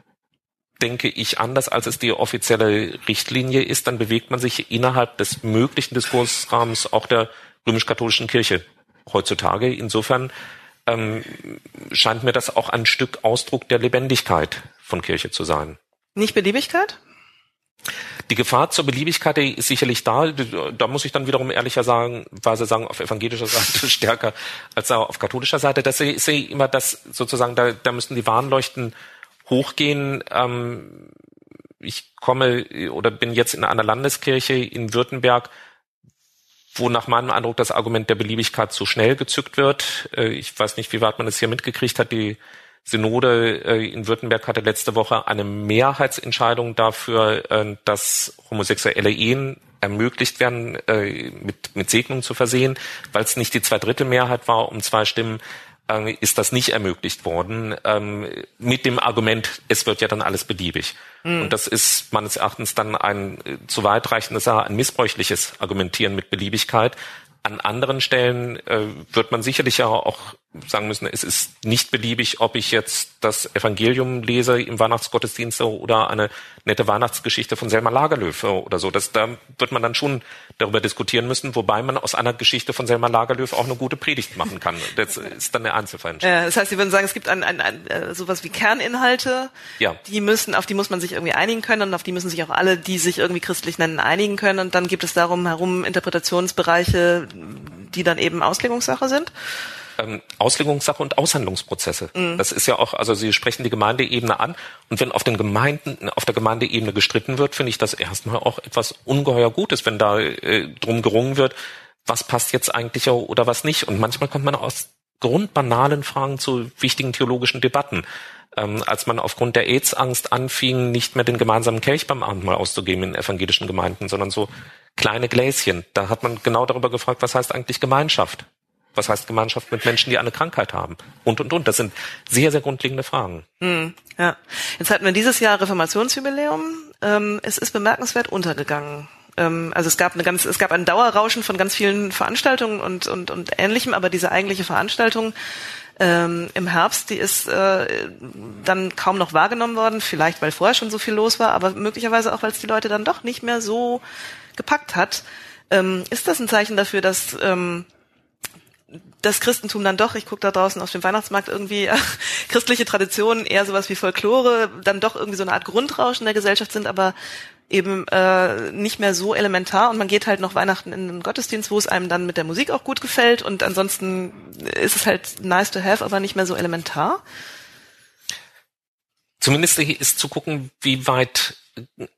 denke ich anders, als es die offizielle Richtlinie ist, dann bewegt man sich innerhalb des möglichen Diskursrahmens auch der römisch-katholischen Kirche heutzutage. Insofern ähm, scheint mir das auch ein Stück Ausdruck der Lebendigkeit von Kirche zu sein. Nicht Beliebigkeit? Die Gefahr zur Beliebigkeit ist sicherlich da. Da muss ich dann wiederum ehrlicherweise sagen, auf evangelischer Seite stärker als auf katholischer Seite. Das sehe ich immer, dass sozusagen da, da müssen die Warnleuchten hochgehen. Ähm, ich komme oder bin jetzt in einer Landeskirche in Württemberg, wo nach meinem Eindruck das Argument der Beliebigkeit zu schnell gezückt wird. Äh, ich weiß nicht, wie weit man es hier mitgekriegt hat. Die Synode äh, in Württemberg hatte letzte Woche eine Mehrheitsentscheidung dafür, äh, dass homosexuelle Ehen ermöglicht werden, mit, mit Segnung zu versehen, weil es nicht die Zweidrittelmehrheit war, um zwei Stimmen äh, ist das nicht ermöglicht worden, ähm, mit dem Argument, es wird ja dann alles beliebig. Mhm. Und das ist meines Erachtens dann ein äh, zu weitreichendes, ein missbräuchliches Argumentieren mit Beliebigkeit. An anderen Stellen äh, wird man sicherlich ja auch sagen müssen, es ist nicht beliebig, ob ich jetzt das Evangelium lese im Weihnachtsgottesdienst oder eine nette Weihnachtsgeschichte von Selma Lagerlöf oder so. Das, da wird man dann schon darüber diskutieren müssen, wobei man aus einer Geschichte von Selma Lagerlöf auch eine gute Predigt machen kann. Das ist dann eine Einzelfall. Ja, das heißt, Sie würden sagen, es gibt ein, ein, ein, äh, sowas wie Kerninhalte, ja. die müssen, auf die muss man sich irgendwie einigen können und auf die müssen sich auch alle, die sich irgendwie christlich nennen, einigen können. Und dann gibt es darum herum Interpretationsbereiche, die dann eben Auslegungssache sind ähm, Auslegungssache und Aushandlungsprozesse. Mhm. Das ist ja auch, also Sie sprechen die Gemeindeebene an und wenn auf den Gemeinden, auf der Gemeindeebene gestritten wird, finde ich das erstmal auch etwas ungeheuer Gutes, wenn da äh, drum gerungen wird, was passt jetzt eigentlich oder was nicht. Und manchmal kommt man aus grundbanalen Fragen zu wichtigen theologischen Debatten. Ähm, als man aufgrund der AIDS-Angst anfing, nicht mehr den gemeinsamen Kelch beim Abendmahl auszugeben in evangelischen Gemeinden, sondern so kleine Gläschen. Da hat man genau darüber gefragt, was heißt eigentlich Gemeinschaft? Was heißt Gemeinschaft mit Menschen, die eine Krankheit haben? Und, und, und. Das sind sehr, sehr grundlegende Fragen. Hm, ja. Jetzt hatten wir dieses Jahr Reformationsjubiläum. Ähm, es ist bemerkenswert untergegangen. Ähm, also es gab eine ganz, es gab ein Dauerrauschen von ganz vielen Veranstaltungen und, und, und ähnlichem, aber diese eigentliche Veranstaltung ähm, im Herbst, die ist äh, dann kaum noch wahrgenommen worden, vielleicht weil vorher schon so viel los war, aber möglicherweise auch, weil es die Leute dann doch nicht mehr so gepackt hat. Ähm, ist das ein Zeichen dafür, dass ähm, das Christentum dann doch, ich gucke da draußen auf dem Weihnachtsmarkt irgendwie äh, christliche Traditionen, eher sowas wie Folklore, dann doch irgendwie so eine Art Grundrauschen der Gesellschaft sind, aber eben äh, nicht mehr so elementar und man geht halt noch Weihnachten in den Gottesdienst, wo es einem dann mit der Musik auch gut gefällt und ansonsten ist es halt nice to have, aber nicht mehr so elementar. Zumindest ist zu gucken, wie weit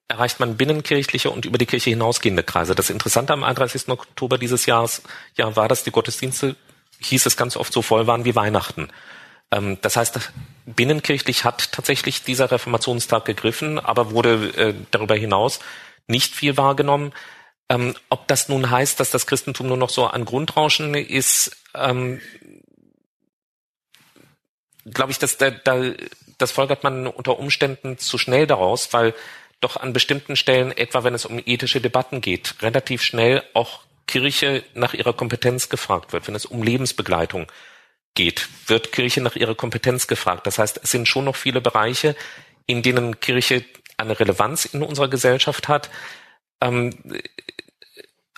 erreicht man binnenkirchliche und über die Kirche hinausgehende Kreise. Das Interessante am 31. Oktober dieses Jahres ja, war, dass die Gottesdienste, hieß es ganz oft, so voll waren wie Weihnachten. Ähm, das heißt, binnenkirchlich hat tatsächlich dieser Reformationstag gegriffen, aber wurde äh, darüber hinaus nicht viel wahrgenommen. Ähm, ob das nun heißt, dass das Christentum nur noch so ein Grundrauschen ist, ähm, glaube ich, dass da, da, das folgert man unter Umständen zu schnell daraus, weil doch an bestimmten Stellen, etwa wenn es um ethische Debatten geht, relativ schnell auch Kirche nach ihrer Kompetenz gefragt wird. Wenn es um Lebensbegleitung geht, wird Kirche nach ihrer Kompetenz gefragt. Das heißt, es sind schon noch viele Bereiche, in denen Kirche eine Relevanz in unserer Gesellschaft hat, ähm,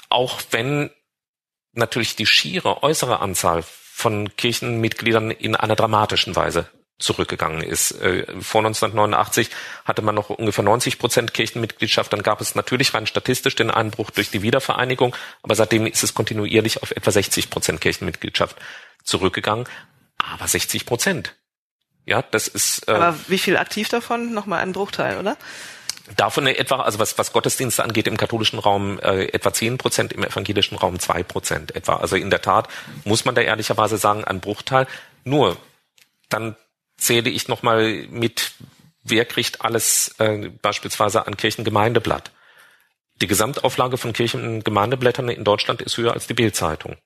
auch wenn natürlich die schiere äußere Anzahl von Kirchenmitgliedern in einer dramatischen Weise zurückgegangen ist. Äh, vor 1989 hatte man noch ungefähr 90 Prozent Kirchenmitgliedschaft. Dann gab es natürlich rein statistisch den Einbruch durch die Wiedervereinigung, aber seitdem ist es kontinuierlich auf etwa 60 Prozent Kirchenmitgliedschaft zurückgegangen. Aber 60 Prozent. Ja, das ist. Äh, aber wie viel aktiv davon? Nochmal ein Bruchteil, oder? Davon etwa, also was, was Gottesdienste angeht, im katholischen Raum äh, etwa zehn Prozent, im evangelischen Raum zwei Prozent etwa. Also in der Tat muss man da ehrlicherweise sagen, ein Bruchteil. Nur dann zähle ich nochmal mit, wer kriegt alles äh, beispielsweise an Kirchengemeindeblatt. Die Gesamtauflage von Kirchengemeindeblättern in Deutschland ist höher als die Bildzeitung.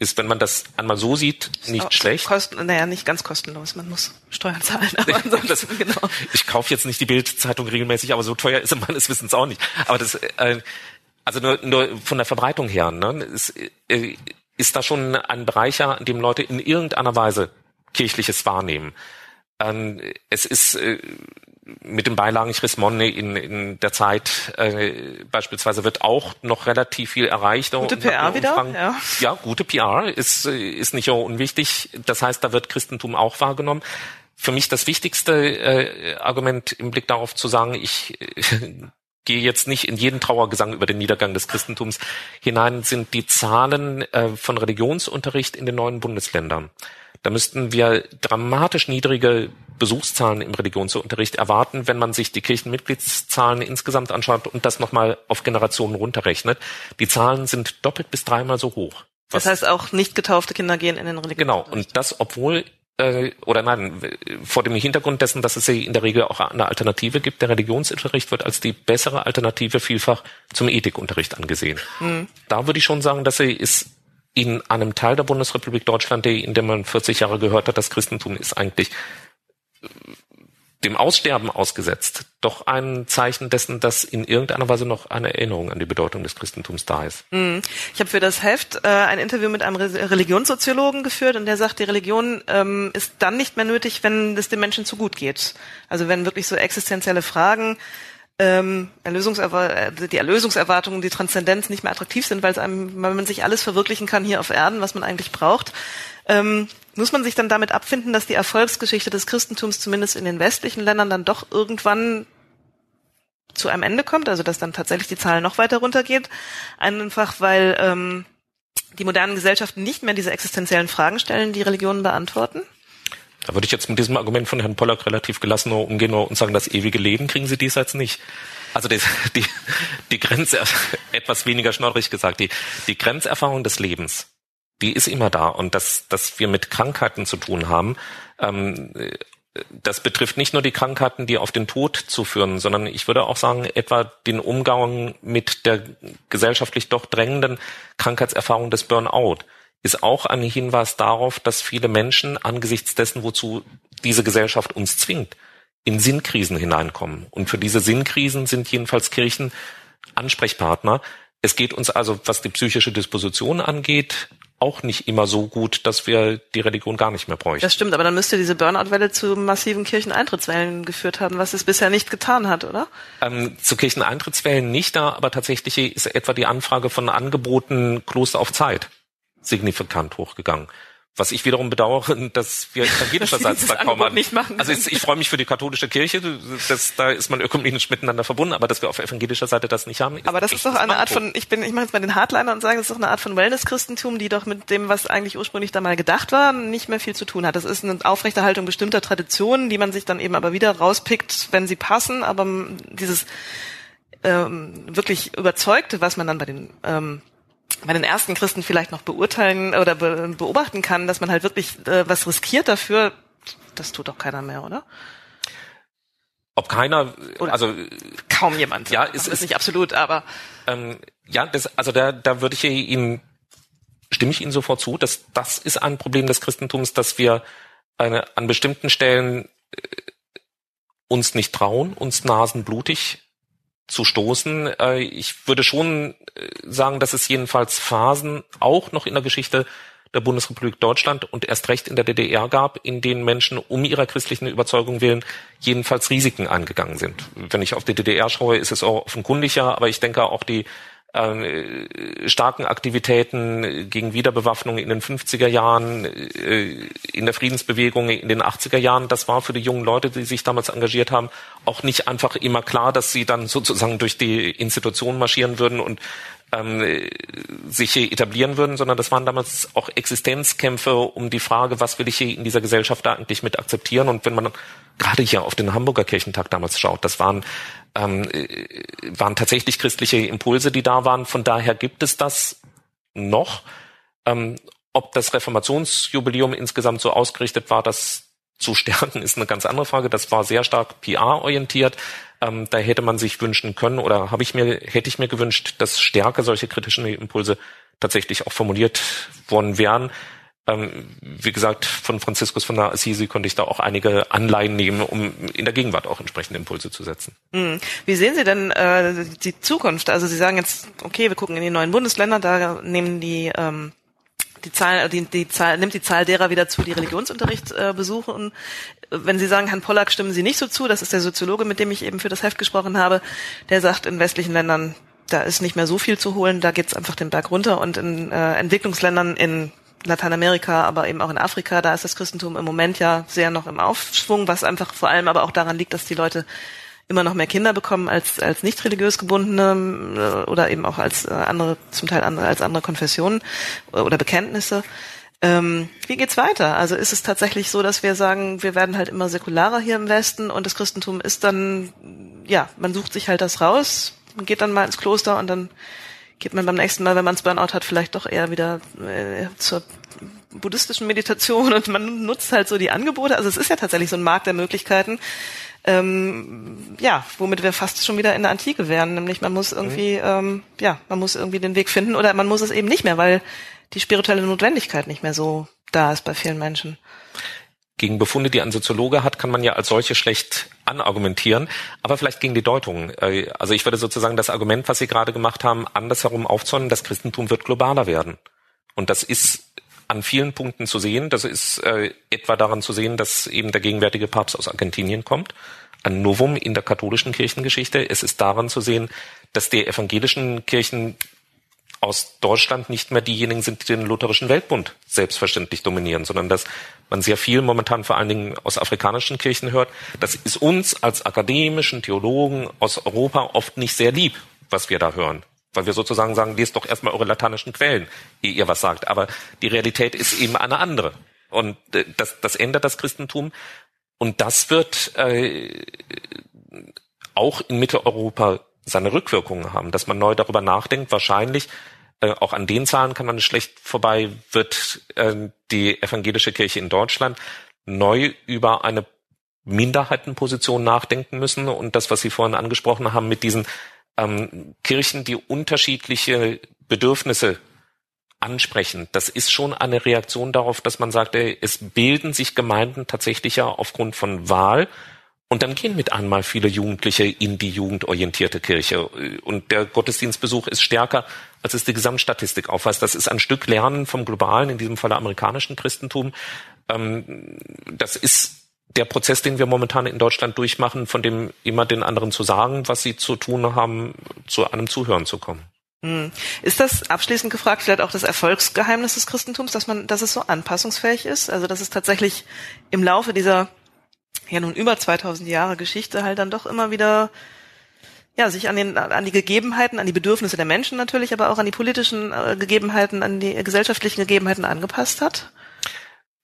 Ist, wenn man das einmal so sieht, nicht auch schlecht. Kosten, naja, nicht ganz kostenlos. Man muss Steuern zahlen. Aber das, genau. Ich kaufe jetzt nicht die Bildzeitung regelmäßig, aber so teuer ist meines Wissens auch nicht. Aber das, äh, also nur, nur von der Verbreitung her, ne, ist, äh, ist da schon ein Bereich, an dem Leute in irgendeiner Weise Kirchliches wahrnehmen. Ähm, es ist äh, mit dem Beilagen Chrismonne in, in der Zeit äh, beispielsweise wird auch noch relativ viel erreicht. Gute PR wieder? Ja. ja, gute PR ist, ist nicht unwichtig. Das heißt, da wird Christentum auch wahrgenommen. Für mich das wichtigste äh, Argument im Blick darauf zu sagen, ich äh, gehe jetzt nicht in jeden Trauergesang über den Niedergang des Christentums hinein, sind die Zahlen äh, von Religionsunterricht in den neuen Bundesländern. Da müssten wir dramatisch niedrige Besuchszahlen im Religionsunterricht erwarten, wenn man sich die Kirchenmitgliedszahlen insgesamt anschaut und das nochmal auf Generationen runterrechnet. Die Zahlen sind doppelt bis dreimal so hoch. Das heißt, auch nicht getaufte Kinder gehen in den Religionsunterricht. Genau, und das, obwohl äh, oder nein, vor dem Hintergrund dessen, dass es in der Regel auch eine Alternative gibt. Der Religionsunterricht wird als die bessere Alternative vielfach zum Ethikunterricht angesehen. Mhm. Da würde ich schon sagen, dass sie ist in einem Teil der Bundesrepublik Deutschland, in dem man 40 Jahre gehört hat, das Christentum ist eigentlich dem Aussterben ausgesetzt, doch ein Zeichen dessen, dass in irgendeiner Weise noch eine Erinnerung an die Bedeutung des Christentums da ist. Mhm. Ich habe für das Heft äh, ein Interview mit einem Re Religionssoziologen geführt und der sagt, die Religion ähm, ist dann nicht mehr nötig, wenn es dem Menschen zu gut geht. Also wenn wirklich so existenzielle Fragen ähm, Erlösungserwar äh, die Erlösungserwartungen, die Transzendenz nicht mehr attraktiv sind, weil, es einem, weil man sich alles verwirklichen kann hier auf Erden, was man eigentlich braucht. Ähm, muss man sich dann damit abfinden, dass die Erfolgsgeschichte des Christentums zumindest in den westlichen Ländern dann doch irgendwann zu einem Ende kommt, also dass dann tatsächlich die Zahl noch weiter runtergeht, einfach weil ähm, die modernen Gesellschaften nicht mehr diese existenziellen Fragen stellen, die Religionen beantworten? Da würde ich jetzt mit diesem Argument von Herrn Pollack relativ gelassen umgehen und sagen, das ewige Leben kriegen Sie diesseits nicht. Also die, die, die Grenze, etwas weniger schnorrig gesagt, die, die Grenzerfahrung des Lebens, die ist immer da. Und dass, dass wir mit Krankheiten zu tun haben, ähm, das betrifft nicht nur die Krankheiten, die auf den Tod zu führen, sondern ich würde auch sagen, etwa den Umgang mit der gesellschaftlich doch drängenden Krankheitserfahrung des Burnout ist auch ein Hinweis darauf, dass viele Menschen angesichts dessen, wozu diese Gesellschaft uns zwingt, in Sinnkrisen hineinkommen. Und für diese Sinnkrisen sind jedenfalls Kirchen Ansprechpartner. Es geht uns also, was die psychische Disposition angeht, auch nicht immer so gut, dass wir die Religion gar nicht mehr bräuchten. Das stimmt, aber dann müsste diese Burnout-Welle zu massiven Kircheneintrittswellen geführt haben, was es bisher nicht getan hat, oder? Ähm, zu Kircheneintrittswellen nicht da, aber tatsächlich ist etwa die Anfrage von Angeboten Kloster auf Zeit signifikant hochgegangen. Was ich wiederum bedauere, dass wir evangelischerseits da kaum an. Nicht machen also ich, ich freue mich für die katholische Kirche, das, da ist man ökumenisch miteinander verbunden, aber dass wir auf evangelischer Seite das nicht haben. Aber das ist doch eine Art von, ich bin, ich mache jetzt mal den Hardliner und sage, das ist doch eine Art von Wellness-Christentum, die doch mit dem, was eigentlich ursprünglich da mal gedacht war, nicht mehr viel zu tun hat. Das ist eine Aufrechterhaltung bestimmter Traditionen, die man sich dann eben aber wieder rauspickt, wenn sie passen, aber dieses ähm, wirklich überzeugte, was man dann bei den ähm, bei den ersten Christen vielleicht noch beurteilen oder be beobachten kann, dass man halt wirklich äh, was riskiert dafür, das tut doch keiner mehr, oder? Ob keiner, oder also kaum jemand. Ja, ist, ist nicht absolut, aber ähm, ja, das, also da, da würde ich Ihnen stimme ich Ihnen sofort zu, dass das ist ein Problem des Christentums, dass wir eine, an bestimmten Stellen äh, uns nicht trauen, uns nasenblutig zu stoßen. Äh, ich würde schon äh, sagen, dass es jedenfalls Phasen auch noch in der Geschichte der Bundesrepublik Deutschland und erst recht in der DDR gab, in denen Menschen um ihrer christlichen Überzeugung willen jedenfalls Risiken eingegangen sind. Wenn ich auf die DDR schaue, ist es auch offenkundiger, aber ich denke auch die äh, starken Aktivitäten gegen Wiederbewaffnung in den 50er Jahren, äh, in der Friedensbewegung in den 80er Jahren, das war für die jungen Leute, die sich damals engagiert haben, auch nicht einfach immer klar, dass sie dann sozusagen durch die Institutionen marschieren würden und ähm, sich hier etablieren würden, sondern das waren damals auch Existenzkämpfe um die Frage, was will ich hier in dieser Gesellschaft da eigentlich mit akzeptieren? Und wenn man gerade hier auf den Hamburger Kirchentag damals schaut, das waren ähm, äh, waren tatsächlich christliche Impulse, die da waren. Von daher gibt es das noch. Ähm, ob das Reformationsjubiläum insgesamt so ausgerichtet war, das zu stärken, ist eine ganz andere Frage. Das war sehr stark PR-orientiert. Ähm, da hätte man sich wünschen können oder habe ich mir, hätte ich mir gewünscht, dass stärker solche kritischen Impulse tatsächlich auch formuliert worden wären. Ähm, wie gesagt, von Franziskus von der Assisi konnte ich da auch einige Anleihen nehmen, um in der Gegenwart auch entsprechende Impulse zu setzen. Mhm. Wie sehen Sie denn äh, die Zukunft? Also Sie sagen jetzt, okay, wir gucken in die neuen Bundesländer, da nehmen die ähm, die Zahl, die, die Zahl, nimmt die Zahl derer wieder zu, die Religionsunterricht äh, besuchen. Wenn Sie sagen, Herrn Pollack stimmen Sie nicht so zu, das ist der Soziologe, mit dem ich eben für das Heft gesprochen habe, der sagt, in westlichen Ländern, da ist nicht mehr so viel zu holen, da geht's einfach den Berg runter und in äh, Entwicklungsländern in Lateinamerika, aber eben auch in Afrika, da ist das Christentum im Moment ja sehr noch im Aufschwung, was einfach vor allem aber auch daran liegt, dass die Leute immer noch mehr Kinder bekommen als als nicht religiös gebundene äh, oder eben auch als äh, andere zum Teil andere als andere Konfessionen äh, oder Bekenntnisse. Ähm, wie geht's weiter? Also ist es tatsächlich so, dass wir sagen, wir werden halt immer säkularer hier im Westen und das Christentum ist dann, ja, man sucht sich halt das raus, man geht dann mal ins Kloster und dann geht man beim nächsten Mal, wenn man es Burnout hat, vielleicht doch eher wieder äh, zur buddhistischen Meditation und man nutzt halt so die Angebote. Also es ist ja tatsächlich so ein Markt der Möglichkeiten ähm, ja, womit wir fast schon wieder in der Antike wären, nämlich man muss irgendwie, mhm. ähm, ja, man muss irgendwie den Weg finden oder man muss es eben nicht mehr, weil die spirituelle Notwendigkeit nicht mehr so da ist bei vielen Menschen. gegen Befunde, die ein Soziologe hat, kann man ja als solche schlecht anargumentieren, aber vielleicht gegen die Deutung. Äh, also ich würde sozusagen das Argument, was Sie gerade gemacht haben, andersherum aufzäunen, das Christentum wird globaler werden. Und das ist an vielen Punkten zu sehen. Das ist äh, etwa daran zu sehen, dass eben der gegenwärtige Papst aus Argentinien kommt. Ein Novum in der katholischen Kirchengeschichte. Es ist daran zu sehen, dass die evangelischen Kirchen aus Deutschland nicht mehr diejenigen sind, die den lutherischen Weltbund selbstverständlich dominieren, sondern dass man sehr viel momentan vor allen Dingen aus afrikanischen Kirchen hört. Das ist uns als akademischen Theologen aus Europa oft nicht sehr lieb, was wir da hören. Weil wir sozusagen sagen, lest doch erstmal eure lateinischen Quellen, ehe ihr was sagt. Aber die Realität ist eben eine andere. Und äh, das, das ändert das Christentum. Und das wird äh, auch in Mitteleuropa seine Rückwirkungen haben, dass man neu darüber nachdenkt. Wahrscheinlich, äh, auch an den Zahlen kann man schlecht vorbei, wird äh, die evangelische Kirche in Deutschland neu über eine Minderheitenposition nachdenken müssen. Und das, was Sie vorhin angesprochen haben mit diesen ähm, Kirchen, die unterschiedliche Bedürfnisse ansprechen. Das ist schon eine Reaktion darauf, dass man sagt, ey, es bilden sich Gemeinden tatsächlich ja aufgrund von Wahl und dann gehen mit einmal viele Jugendliche in die jugendorientierte Kirche. Und der Gottesdienstbesuch ist stärker, als es die Gesamtstatistik aufweist. Das ist ein Stück Lernen vom globalen, in diesem Falle amerikanischen Christentum. Ähm, das ist der Prozess, den wir momentan in Deutschland durchmachen, von dem immer den anderen zu sagen, was sie zu tun haben, zu einem Zuhören zu kommen. Hm. Ist das abschließend gefragt vielleicht auch das Erfolgsgeheimnis des Christentums, dass man, dass es so anpassungsfähig ist? Also dass es tatsächlich im Laufe dieser ja nun über 2000 Jahre Geschichte halt dann doch immer wieder ja, sich an, den, an die Gegebenheiten, an die Bedürfnisse der Menschen natürlich, aber auch an die politischen äh, Gegebenheiten, an die gesellschaftlichen Gegebenheiten angepasst hat?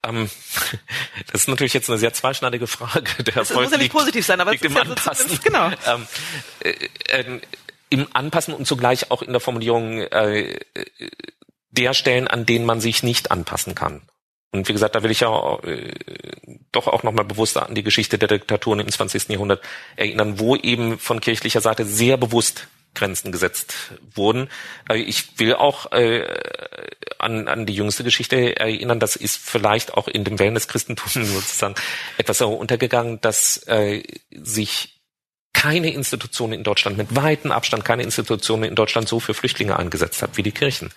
Ähm, das ist natürlich jetzt eine sehr zweischneidige Frage. Der das Erfolg muss ja nicht liegt, positiv sein, aber liegt im Anpassen. genau. Ähm, äh, äh, Im Anpassen und zugleich auch in der Formulierung äh, der Stellen, an denen man sich nicht anpassen kann. Und wie gesagt, da will ich ja äh, doch auch nochmal bewusster an die Geschichte der Diktaturen im 20. Jahrhundert erinnern, wo eben von kirchlicher Seite sehr bewusst Grenzen gesetzt wurden. Äh, ich will auch äh, an, an die jüngste Geschichte erinnern, das ist vielleicht auch in dem Wellness-Christentum sozusagen etwas untergegangen, dass äh, sich keine Institution in Deutschland mit weitem Abstand, keine Institution in Deutschland so für Flüchtlinge eingesetzt hat wie die Kirchen.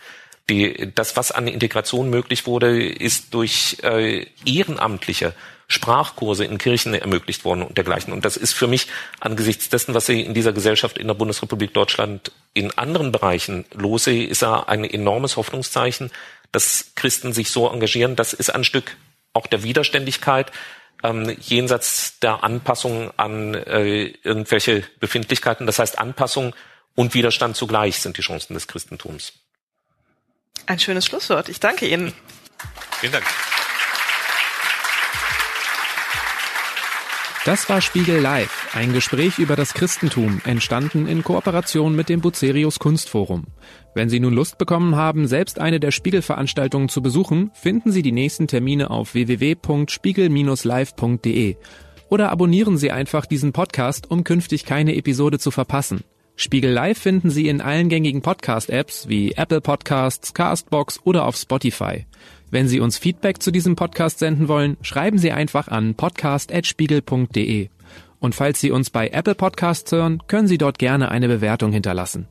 Die, das, was an Integration möglich wurde, ist durch äh, ehrenamtliche Sprachkurse in Kirchen ermöglicht worden und dergleichen. Und das ist für mich angesichts dessen, was ich in dieser Gesellschaft in der Bundesrepublik Deutschland in anderen Bereichen lose, ist er ein enormes Hoffnungszeichen, dass Christen sich so engagieren. Das ist ein Stück auch der Widerständigkeit, ähm, jenseits der Anpassung an äh, irgendwelche Befindlichkeiten. Das heißt, Anpassung und Widerstand zugleich sind die Chancen des Christentums. Ein schönes Schlusswort. Ich danke Ihnen. Vielen Dank. Das war Spiegel Live, ein Gespräch über das Christentum, entstanden in Kooperation mit dem Bucerius Kunstforum. Wenn Sie nun Lust bekommen haben, selbst eine der Spiegelveranstaltungen zu besuchen, finden Sie die nächsten Termine auf www.spiegel-live.de oder abonnieren Sie einfach diesen Podcast, um künftig keine Episode zu verpassen. Spiegel Live finden Sie in allen gängigen Podcast-Apps wie Apple Podcasts, Castbox oder auf Spotify. Wenn Sie uns Feedback zu diesem Podcast senden wollen, schreiben Sie einfach an podcast.spiegel.de. Und falls Sie uns bei Apple Podcasts hören, können Sie dort gerne eine Bewertung hinterlassen.